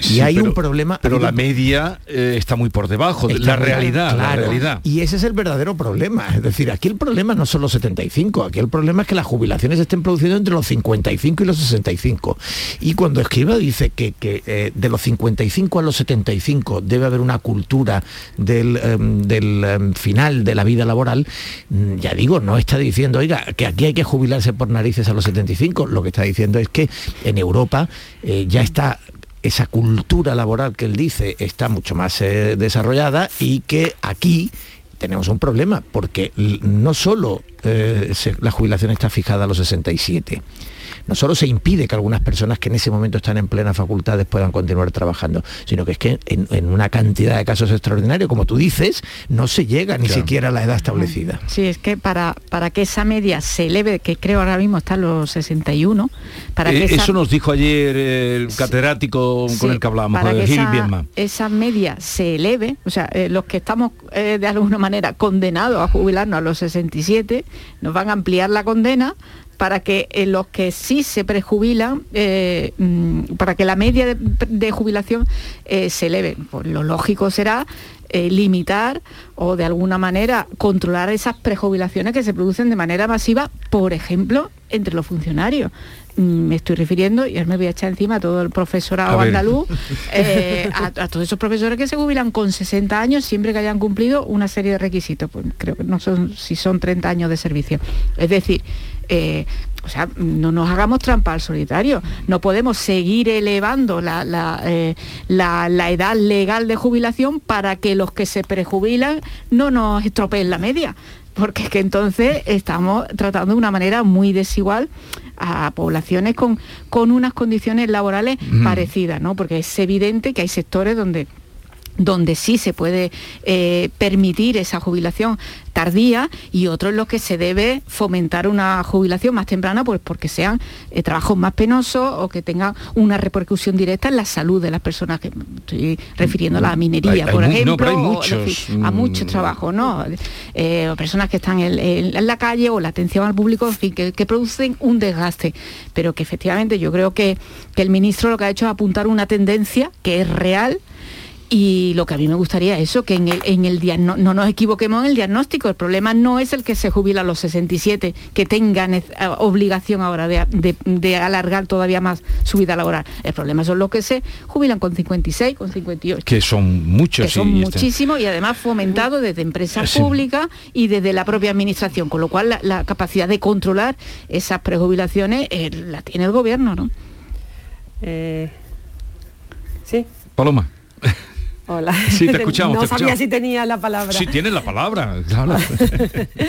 Y Sí, hay pero- un problema... Pero hay la media eh, está muy por debajo, de la realidad, la realidad. Y ese es el verdadero problema. Es decir, aquí el problema no son los 75, aquí el problema es que las jubilaciones estén produciendo entre los 55 y los 65. Y cuando Escriba dice que, que, eh, de los 55 a los 75 debe haber una cultura del, em, del, em, final de la vida laboral, mm, ya digo, no está diciendo, oiga, que aquí hay que jubilarse por narices a los 75. Lo que está diciendo es que en Europa eh, ya está esa cultura laboral que él dice está mucho más eh, desarrollada y que aquí tenemos un problema, porque no solo eh, la jubilación está fijada a los 67, no solo se impide que algunas personas que en ese momento están en plenas facultades puedan continuar trabajando, sino que es que en, en una cantidad de casos extraordinarios, como tú dices, no se llega ni Claro. siquiera a la edad establecida. Sí, es que para, para que esa media se eleve, que creo ahora mismo está en los 61, para que Eh, esa, Eso nos dijo ayer el catedrático con Sí, el que hablábamos, para que Gil esa, esa media se eleve, o sea, eh, los que estamos eh, de alguna manera condenados a jubilarnos a los 67, nos van a ampliar la condena para que eh, los que sí se prejubilan, eh, mm, para que la media de, jubilación eh, se eleve. Pues lo lógico será limitar o de alguna manera controlar esas prejubilaciones que se producen de manera masiva, por ejemplo, entre los funcionarios. Mm, Me estoy refiriendo, y ahora me voy a echar encima a todo el profesorado andaluz, eh, a, a todos esos profesores que se jubilan con 60 años siempre que hayan cumplido una serie de requisitos. Pues creo que no son si son 30 años de servicio. Es decir, eh, o sea, no nos hagamos trampa al solitario. No podemos seguir elevando la, la, eh, la- la edad legal de jubilación para que los que se prejubilan no nos estropeen la media. Porque es que entonces estamos tratando de una manera muy desigual a poblaciones con, con unas condiciones laborales parecidas, ¿no? Porque es evidente que hay sectores donde donde sí se puede eh, permitir esa jubilación tardía y otros en los que se debe fomentar una jubilación más temprana pues porque sean eh, trabajos más penosos o que tengan una repercusión directa en la salud de las personas que estoy refiriendo a la minería Hay- hay por no, ejemplo pero hay o, muchos, es decir, a muchos mm. trabajos no Eh, o personas que están en, en- en la calle o la atención al público en fin que, que producen un desgaste pero que efectivamente yo creo que, que el ministro lo que ha hecho es apuntar una tendencia que es real y lo que a mí me gustaría es eso, que en el, en el no nos equivoquemos en el diagnóstico. El problema no es el que se jubila a los 67, que tenga nec- eh, obligación ahora de, de- de alargar todavía más su vida laboral. El problema son los que se jubilan con 56, con 58. Que son muchos. Que son y este- muchísimos y además fomentado desde empresas Sí. públicas y desde la propia administración, con lo cual la, la capacidad de controlar esas prejubilaciones eh, la tiene el gobierno, ¿no? sí. Paloma. Hola. Sí, te escuchamos. no te sabía escuchamos. si tenía la palabra. Sí, tienes la palabra, claro.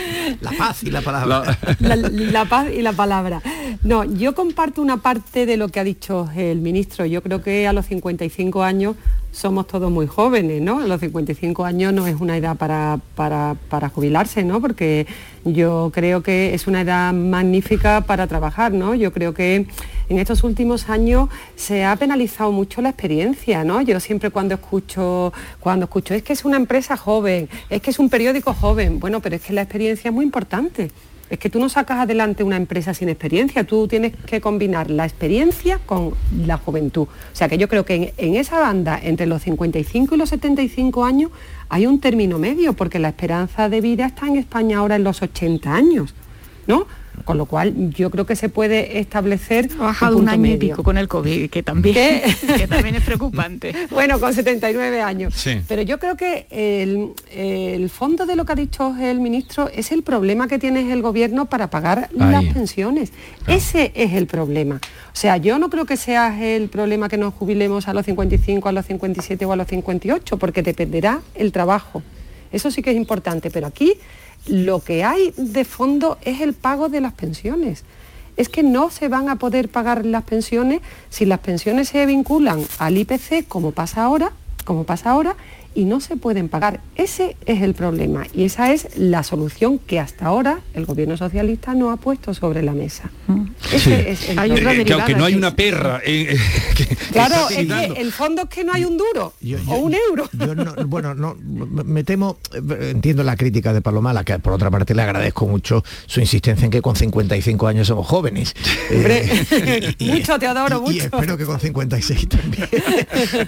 La paz y la palabra. La, la paz y la palabra. No, yo comparto una parte de lo que ha dicho el ministro. Yo creo que a los 55 años somos todos muy jóvenes, ¿no? A los 55 años no es una edad para, para, jubilarse, ¿no? Porque yo creo que es una edad magnífica para trabajar, ¿no? Yo creo que en estos últimos años se ha penalizado mucho la experiencia, ¿no? Yo siempre cuando escucho, cuando escucho, es que es una empresa joven, es que es un periódico joven, bueno, pero es que la experiencia es muy importante. Es que tú no sacas adelante una empresa sin experiencia, tú tienes que combinar la experiencia con la juventud. O sea que yo creo que en, esa banda, entre los 55 y los 75 años, hay un término medio, porque la esperanza de vida está en España ahora en los 80 años, ¿no? Con lo cual yo creo que se puede establecer Ha bajado un punto año y medio. pico con el COVID, que también, que también es preocupante. bueno, con 79 años. Sí. Pero yo creo que el, el fondo de lo que ha dicho el ministro es el problema que tiene el gobierno para pagar las pensiones. Ese es el problema. O sea, yo no creo que sea el problema que nos jubilemos a los 55, a los 57 o a los 58, porque dependerá el trabajo. Eso sí que es importante, pero aquí lo que hay de fondo es el pago de las pensiones. Es que no se van a poder pagar las pensiones si las pensiones se vinculan al IPC como pasa ahora, como pasa ahora, y no se pueden pagar. Ese es el problema y esa es la solución que hasta ahora el gobierno socialista no ha puesto sobre la mesa. Ese es el problema. eh, que aunque no hay una perra eh, eh, que- que Claro, está es que el fondo es que no hay un duro o un euro. Yo no- bueno, no, me temo, eh, entiendo la crítica de Palomala, que por otra parte le agradezco mucho su insistencia en que con 55 años somos jóvenes. Eh, mucho, Teodoro, y mucho. espero que con 56 también.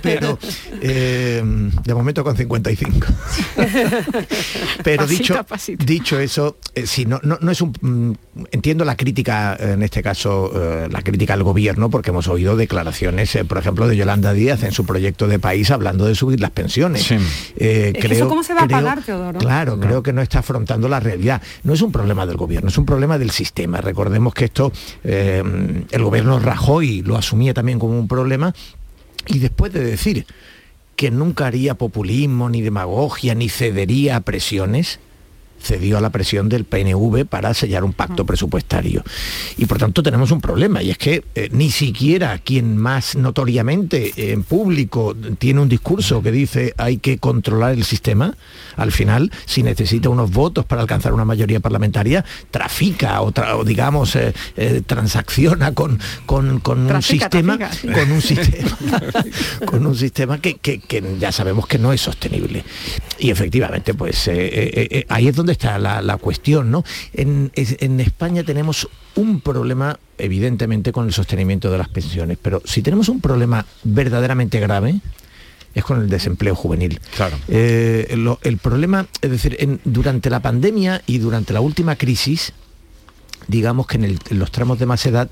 Pero eh, de momento con 55. Pero Pasito dicho, pasito. dicho eso, eh, sí, no, no, no es un... mm, entiendo la crítica, en este caso, eh, la crítica al gobierno, porque hemos oído declaraciones, eh, por ejemplo, de Yolanda Díaz en su proyecto de país hablando de subir las pensiones. Eh, Es que eso cómo se va a pagar, Teodoro. Claro, creo que no está afrontando la realidad. No es un problema del gobierno, es un problema del sistema. Recordemos que esto, eh, el gobierno Rajoy lo asumía también como un problema y después de decir que nunca haría populismo, ni demagogia, ni cedería a presiones, cedió a la presión del PNV para sellar un pacto presupuestario. Y por tanto tenemos un problema, y es que eh, ni siquiera quien más notoriamente eh, en público tiene un discurso que dice hay que controlar el sistema, al final, si necesita unos votos para alcanzar una mayoría parlamentaria, trafica o, tra- o, digamos, eh, eh, transacciona con, con- con un sistema, trafica, con un sistema, con un sistema que, que- que ya sabemos que no es sostenible. Y efectivamente, pues ahí es donde está la, la cuestión, ¿no? En, en España tenemos un problema, evidentemente, con el sostenimiento de las pensiones, pero si tenemos un problema verdaderamente grave, es con el desempleo juvenil. Claro. Eh, lo- el problema, es decir, en- durante la pandemia y durante la última crisis, digamos que en, el- en los tramos de más edad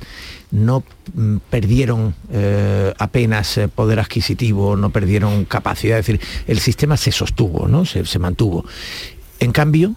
no mm, perdieron eh, apenas eh, poder adquisitivo, no perdieron capacidad, es decir, el sistema se sostuvo, ¿no? se, se mantuvo. En cambio,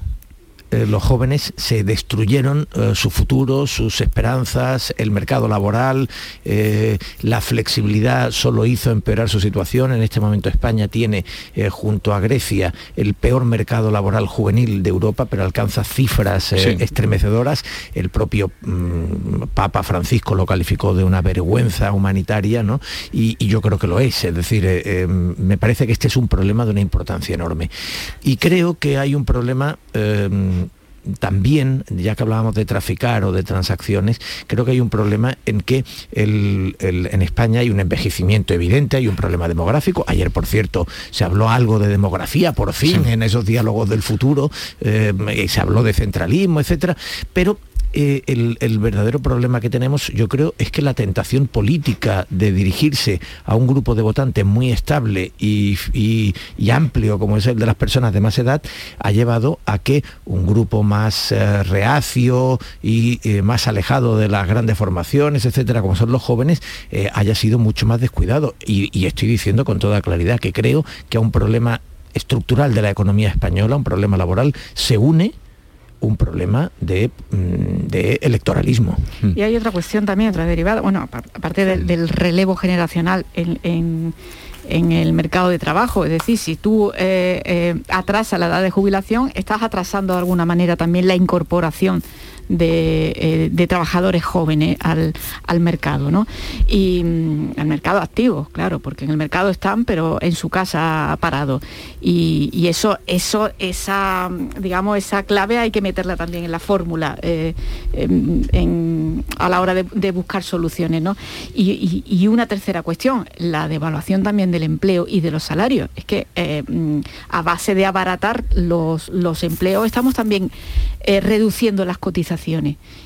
eh, los jóvenes se destruyeron eh, su futuro, sus esperanzas, el mercado laboral, eh, la flexibilidad solo hizo empeorar su situación. En este momento España tiene, junto a Grecia, el peor mercado laboral juvenil de Europa, pero alcanza cifras Sí. estremecedoras. El propio mm, Papa Francisco lo calificó de una vergüenza humanitaria, ¿no? Y, y yo creo que lo es. Es decir, me parece que este es un problema de una importancia enorme. Y creo que hay un problema también, ya que hablábamos de traficar o de transacciones, creo que hay un problema en que el- el- en España hay un envejecimiento evidente, hay un problema demográfico. Ayer, por cierto, se habló algo de demografía, por fin, en esos diálogos del futuro, eh, y se habló de centralismo, etcétera, pero eh, el, verdadero problema que tenemos, yo creo, es que la tentación política de dirigirse a un grupo de votantes muy estable y, amplio, como es el de las personas de más edad, ha llevado a que un grupo más eh, reacio y eh, más alejado de las grandes formaciones, etcétera, como son los jóvenes, haya sido mucho más descuidado. Y, y estoy diciendo con toda claridad que creo que a un problema estructural de la economía española, un problema laboral, se une un problema de, mm, de electoralismo. Y hay otra cuestión también, otra derivada, bueno, apar- aparte del, del relevo generacional en, en- en el mercado de trabajo. Es decir, si tú eh, eh, atrasas la edad de jubilación, estás atrasando de alguna manera también la incorporación de, eh, de trabajadores jóvenes al, al mercado, ¿no? Y mm, al mercado activo, claro, porque en el mercado están, pero en su casa parado. Y, y eso, eso, esa, digamos, esa clave hay que meterla también en la fórmula eh, en- en- a la hora de, buscar soluciones, ¿no? Y, y- una tercera cuestión, la devaluación también del empleo y de los salarios. Es que eh, mm, a base de abaratar los, los empleos estamos también reduciendo las cotizaciones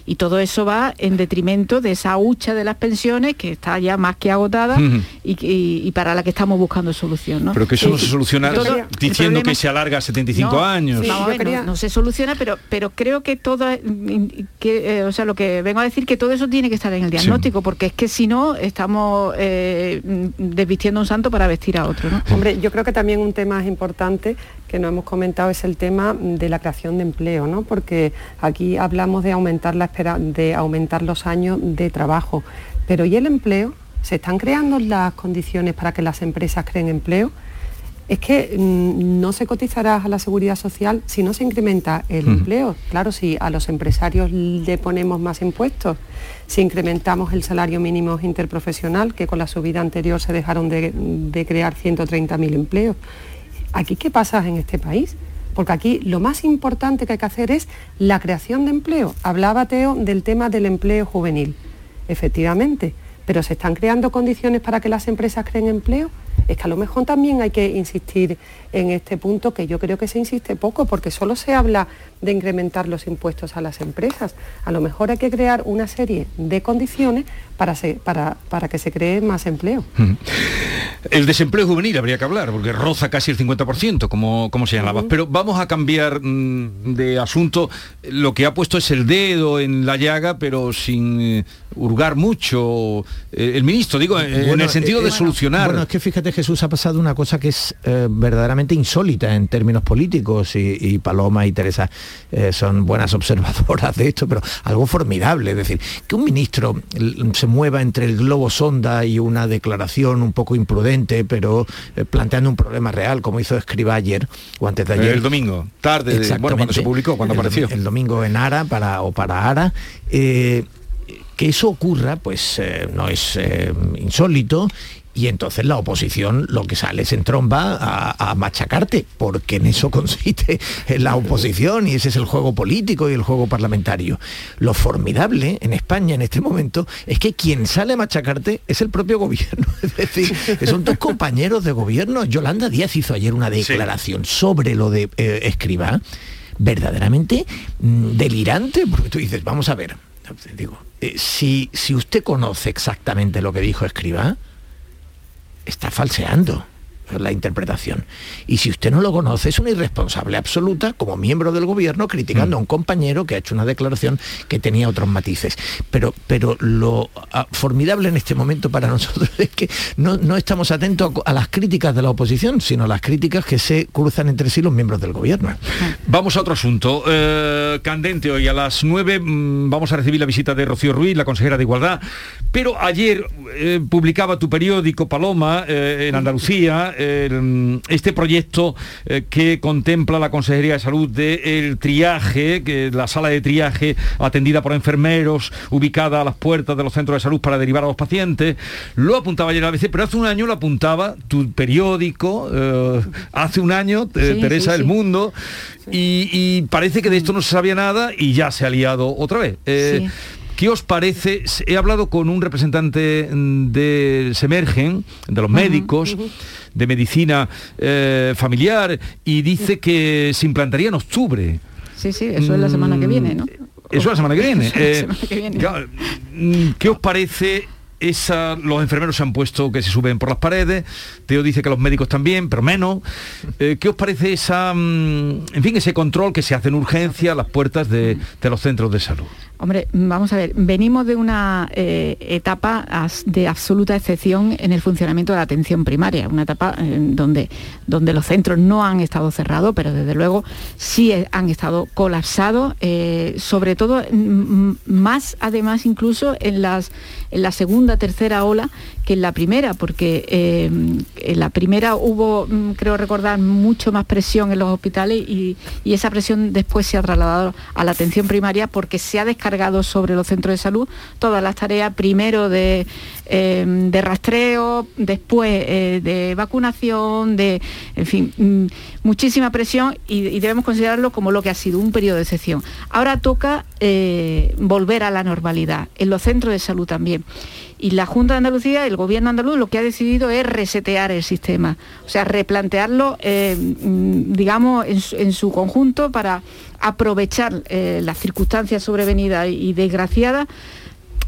y todo eso va en detrimento de esa hucha de las pensiones que está ya más que agotada y, que- y- y para la que estamos buscando solución. ¿no? Pero que eso no se soluciona todo- diciendo problema- que se alarga a 75 no, años. ver, no, no se soluciona, pero, pero creo que todo, que, eh, o sea, lo que vengo a decir que todo eso tiene que estar en el diagnóstico, porque es que si no estamos eh, mm, desvistiendo a un santo para vestir a otro. ¿no? Hombre, yo creo que también un tema importante que no hemos comentado es el tema de la creación de empleo, ¿no? Porque aquí hablamos de aumentar la espera, de aumentar los años de trabajo, pero ¿y el empleo? ¿Se están creando las condiciones para que las empresas creen empleo? Es que mm, no se cotizará a la seguridad social si no se incrementa el empleo. Claro, si a los empresarios le ponemos más impuestos, si incrementamos el salario mínimo interprofesional, que con la subida anterior se dejaron de, de crear 130.000 empleos. ¿Aquí qué pasa en este país? Porque aquí lo más importante que hay que hacer es la creación de empleo. Hablaba Teo del tema del empleo juvenil. Efectivamente, pero ¿se están creando condiciones para que las empresas creen empleo? Es que a lo mejor también hay que insistir en este punto que yo creo que se insiste poco, porque solo se habla de incrementar los impuestos a las empresas. A lo mejor hay que crear una serie de condiciones para, se- para, para que se cree más empleo. El desempleo juvenil habría que hablar, porque roza casi el 50%, como, como señalabas. Pero vamos a cambiar mm, de asunto. Lo que ha puesto es el dedo en la llaga, pero sin eh, hurgar mucho. Eh, el ministro, digo, eh, en el sentido eh, de bueno, solucionar. Bueno, es que fíjate Jesús ha pasado una cosa que es eh, verdaderamente insólita en términos políticos y, y Paloma y Teresa eh, son buenas observadoras de esto, pero algo formidable, es decir, que un ministro l- se mueva entre el globo sonda y una declaración un poco imprudente, pero eh, planteando un problema real, como hizo Escriba ayer o antes de ayer. el domingo, tarde, de- bueno, cuando se publicó, cuando el, apareció. El domingo en Ara para, o para Ara. eh, que eso ocurra, pues eh, no es eh, insólito. Y entonces la oposición lo que sale es en tromba a, a machacarte, porque en eso consiste la oposición y ese es el juego político y el juego parlamentario. Lo formidable en España en este momento es que quien sale a machacarte es el propio gobierno. Es decir, que son dos compañeros de gobierno. Yolanda Díaz hizo ayer una declaración sobre lo de eh, Escribá verdaderamente mm, delirante, porque tú dices, vamos a ver, digo, eh, si, si usted conoce exactamente lo que dijo Escribá, está falseando la interpretación. Y si usted no lo conoce, es una irresponsable absoluta como miembro del gobierno criticando a un compañero que ha hecho una declaración que tenía otros matices. Pero, pero lo ah, formidable en este momento para nosotros es que no, no estamos atentos a, las críticas de la oposición, sino a las críticas que se cruzan entre sí los miembros del gobierno. Vamos a otro asunto. Eh, candente hoy a las 9 mm, vamos a recibir la visita de Rocío Ruiz, la consejera de Igualdad. Pero ayer eh, publicaba tu periódico Paloma eh, en Andalucía mm, este proyecto eh, que contempla la Consejería de Salud del triaje, que la sala de triaje atendida por enfermeros, ubicada a las puertas de los centros de salud para derivar a los pacientes. Lo apuntaba ayer a veces, pero hace un año lo apuntaba tu periódico, eh, hace un año, eh, Sí, Teresa del sí. Mundo, y, y parece que de esto no se sabía nada y ya se ha liado otra vez. ¿Qué os parece? He hablado con un representante mm, de Semergen, de los médicos, de medicina eh, familiar, y dice que se implantaría en octubre. Sí, sí, eso es la semana que viene, ¿no? Eso es la semana que viene. Eso es la Eh, semana que viene. claro, mm, ¿Qué os parece? Esa, los enfermeros se han puesto que se suben por las paredes, Teo dice que los médicos también, pero menos. Eh, ¿Qué os parece esa, mm, en fin, ese control que se hace en urgencia a las puertas de, de los centros de salud? Hombre, vamos a ver, venimos de una eh, etapa de absoluta excepción en el funcionamiento de la atención primaria, una etapa eh, donde, donde los centros no han estado cerrados, pero desde luego sí eh, han estado colapsados, sobre todo mm, más además incluso en, las, en la segunda, tercera ola que en la primera, porque en la primera hubo, mm, creo recordar, mucho más presión en los hospitales y, y esa presión después se ha trasladado a la atención primaria porque se ha descargado sobre los centros de salud todas las tareas, primero de, eh, de rastreo, después eh, de vacunación, de, en fin, mm, muchísima presión y, y debemos considerarlo como lo que ha sido un periodo de excepción. Ahora toca eh, volver a la normalidad, en los centros de salud también. Y la Junta de Andalucía, el gobierno andaluz, lo que ha decidido es resetear el sistema, o sea, replantearlo, eh, mm, digamos, en su, conjunto para aprovechar eh, las circunstancias sobrevenidas y desgraciadas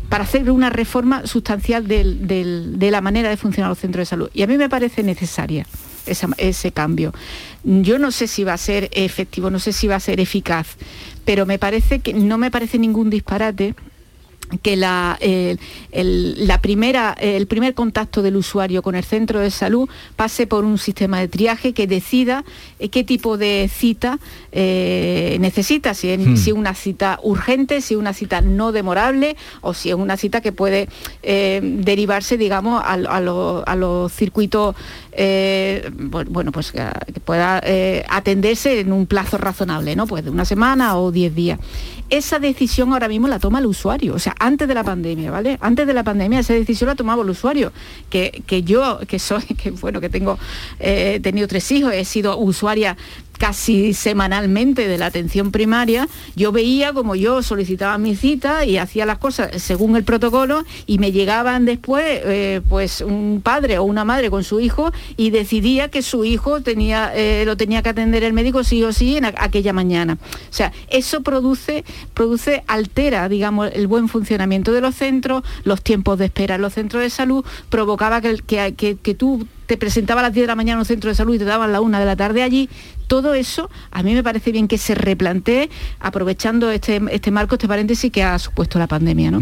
para hacer una reforma sustancial de la manera de funcionar los centros de salud. Y a mí me parece necesaria esa- ese cambio. Yo no sé si va a ser efectivo, no sé si va a ser eficaz, pero me parece que no me parece ningún disparate que la, eh, el, la primera, eh, el primer contacto del usuario con el centro de salud pase por un sistema de triaje que decida eh, qué tipo de cita eh, necesita, si es, Hmm. si una cita urgente, si es una cita no demorable o si es una cita que puede eh, derivarse, digamos, a, a lo- a los circuitos, bu- bueno, pues que, pueda atenderse en un plazo razonable, ¿no? Pues de una semana o diez días. Esa decisión ahora mismo la toma el usuario, o sea, antes de la pandemia, ¿vale? Antes de la pandemia esa decisión la tomaba el usuario, que, que yo, que soy, que bueno, que tengo, eh, he tenido tres hijos, he sido usuaria casi semanalmente de la atención primaria, yo veía como yo solicitaba mi cita y hacía las cosas según el protocolo y me llegaban después eh, pues un padre o una madre con su hijo y decidía que su hijo tenía, eh, lo tenía que atender el médico sí o sí en aquella mañana. O sea, eso produce, produce, altera, digamos, el buen funcionamiento de los centros, los tiempos de espera en los centros de salud, provocaba que, que, que- tú te presentaba a las 10 de la mañana en un centro de salud y te daban la una de la tarde allí, todo eso a mí me parece bien que se replantee aprovechando este, este marco, este paréntesis que ha supuesto la pandemia. ¿no?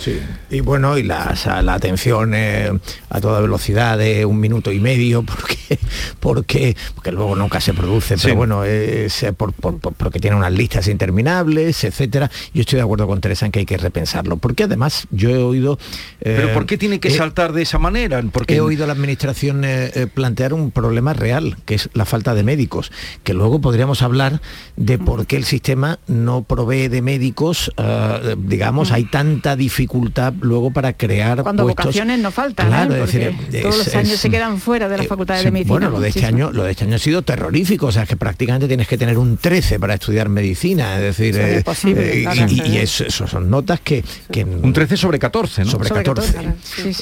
Sí, y bueno, y la, atención eh, a toda velocidad de un minuto y medio, porque, porque, porque luego nunca se produce, pero bueno, es eh, por- por- por- porque tiene unas listas interminables, etcétera. Yo estoy de acuerdo con Teresa en que hay que repensarlo, porque además yo he oído... eh, ¿Pero por qué tiene que he- saltar de esa manera? Porque He oído a la administración eh, eh, plantear un problema real, que es la falta de médicos, que luego podríamos hablar de por qué el sistema no provee de médicos, eh, digamos, hay tanta dificultad luego para crear Cuando puestos. vocaciones no faltan, Claro, ¿eh? es decir, es- todos los años es- se quedan fuera de las facultades Sí, de medicina. Bueno, lo de, este año, lo de este año ha sido terrorífico, o sea, que prácticamente tienes que tener un 13 para estudiar medicina, es decir, Eso es eh, eh, claro. y, y eso, eso son notas que... que un 13 sobre 14, ¿no? Sobre 14.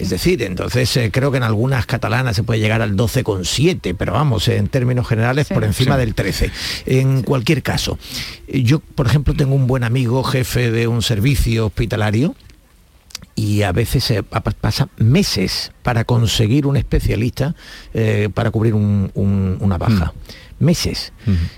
Es decir, entonces eh, creo que en algunas catalanas se puede llegar al 12,7, pero vamos, en términos generales por encima Del 13. En cualquier caso, yo, por ejemplo, tengo un buen amigo, jefe de un servicio hospitalario, y a veces se pa- pasa meses para conseguir un especialista eh, para cubrir un- un- una baja. Meses.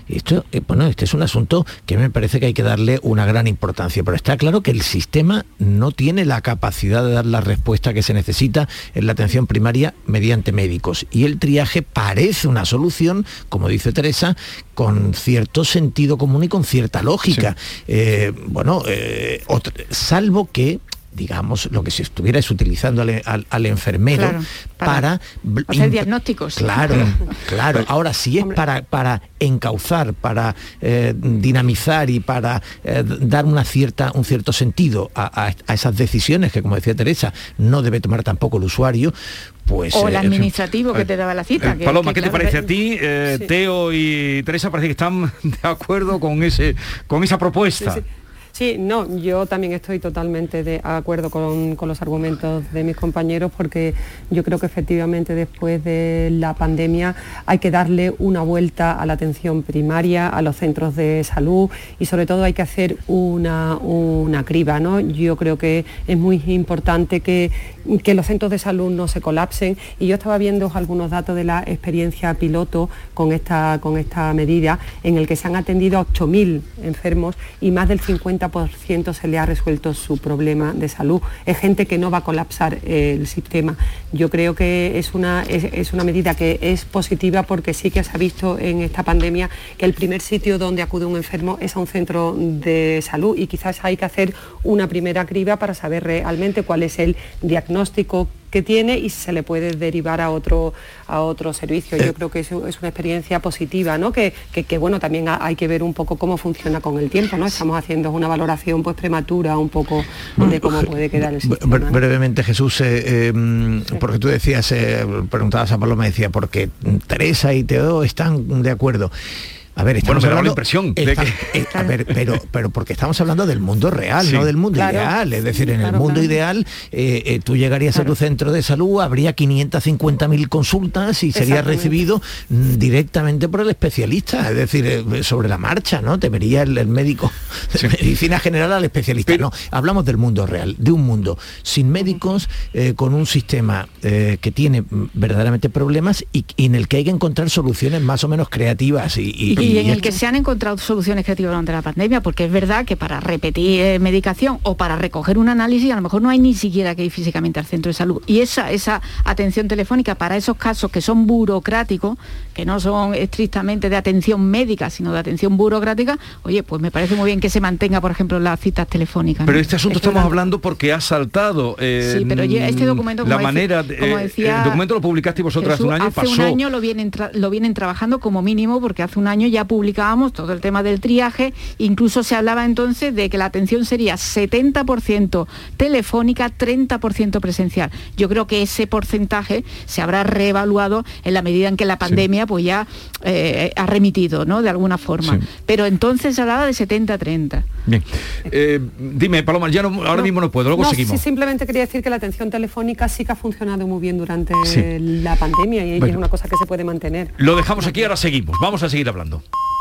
Esto, eh, bueno, este es un asunto que me parece que hay que darle una gran importancia, pero está claro que el sistema no tiene la capacidad de dar la respuesta que se necesita en la atención primaria mediante médicos. Y el triaje parece una solución, como dice Teresa, con cierto sentido común y con cierta lógica. Eh, bueno, eh, salvo que digamos, lo que se estuviera es utilizando al, al- al enfermero Claro, para, hacer diagnósticos. Claro, claro. Ahora, si es para, para encauzar, para eh, dinamizar y para eh, dar una cierta, un cierto sentido a, a- a esas decisiones que, como decía Teresa, no debe tomar tampoco el usuario, pues... o el eh, administrativo que te daba la cita. Eh, que- Paloma, que ¿qué te parece a ti? Eh, Sí. Teo y Teresa parece que están de acuerdo con ese con esa propuesta. Sí, sí. Sí, no, yo también estoy totalmente de acuerdo con, con los argumentos de mis compañeros porque yo creo que efectivamente después de la pandemia hay que darle una vuelta a la atención primaria, a los centros de salud y sobre todo hay que hacer una, una criba. ¿no? Yo creo que es muy importante que, que los centros de salud no se colapsen y yo estaba viendo algunos datos de la experiencia piloto con esta, con esta medida en el que se han atendido a 8.000 enfermos y más del 50% se le ha resuelto su problema de salud. Es gente que no va a colapsar el sistema. Yo creo que es una, es, es una medida que es positiva porque sí que se ha visto en esta pandemia que el primer sitio donde acude un enfermo es a un centro de salud y quizás hay que hacer una primera criba para saber realmente cuál es el diagnóstico que tiene y se le puede derivar a otro, a otro servicio. Eh. Yo creo que es, es una experiencia positiva, ¿no? Que, que- que, bueno, también ha- hay que ver un poco cómo funciona con el tiempo, ¿no? Estamos haciendo una valoración pues prematura un poco de cómo puede quedar el sistema. Bre- brevemente, Jesús, eh, eh, porque tú decías, eh, preguntabas a Paloma, decía, porque Teresa y Teo están de acuerdo. A ver, Bueno, estamos me daba la hablando- impresión de que- a ver, pero, pero porque estamos hablando del mundo real, Sí. no del mundo Claro. ideal. Es decir, en el mundo claro. ideal, eh, eh, tú llegarías a tu centro de salud, habría 550.000 consultas y sería Exactamente. recibido mm, directamente por el especialista, es decir, eh, sobre la marcha, ¿no? Te vería el, el médico de medicina general al especialista. no, hablamos del mundo real, de un mundo sin médicos, eh, con un sistema eh, que tiene mm, verdaderamente problemas y, y en el que hay que encontrar soluciones más o menos creativas y, y- y, en el que se han encontrado soluciones creativas durante la pandemia, porque es verdad que para repetir eh, medicación o para recoger un análisis a lo mejor no hay ni siquiera que ir físicamente al centro de salud. Y esa, esa atención telefónica para esos casos que son burocráticos, que no son estrictamente de atención médica, sino de atención burocrática, oye, pues me parece muy bien que se mantenga, por ejemplo, las citas telefónicas. ¿no? Pero este asunto estamos hablando porque ha saltado. eh, Sí, pero este documento, como la manera, de- como eh, decía el documento lo publicaste vosotras Jesús, un año, hace pasó. un año lo vienen, lo vienen trabajando como mínimo porque hace un año ya publicábamos todo el tema del triaje, incluso se hablaba entonces de que la atención sería 70% telefónica, 30% presencial. Yo creo que ese porcentaje se habrá reevaluado en la medida en que la pandemia pues ya eh, ha remitido, ¿no? De alguna forma. Sí. Pero entonces se hablaba de 70-30. Bien. Eh, dime, Paloma, ya no, ahora mismo no puedo, luego No, seguimos. sí, simplemente quería decir que la atención telefónica sí que ha funcionado muy bien durante Sí. la pandemia y Bueno. es una cosa que se puede mantener. Lo dejamos aquí, ahora seguimos. Vamos a seguir hablando. Yeah.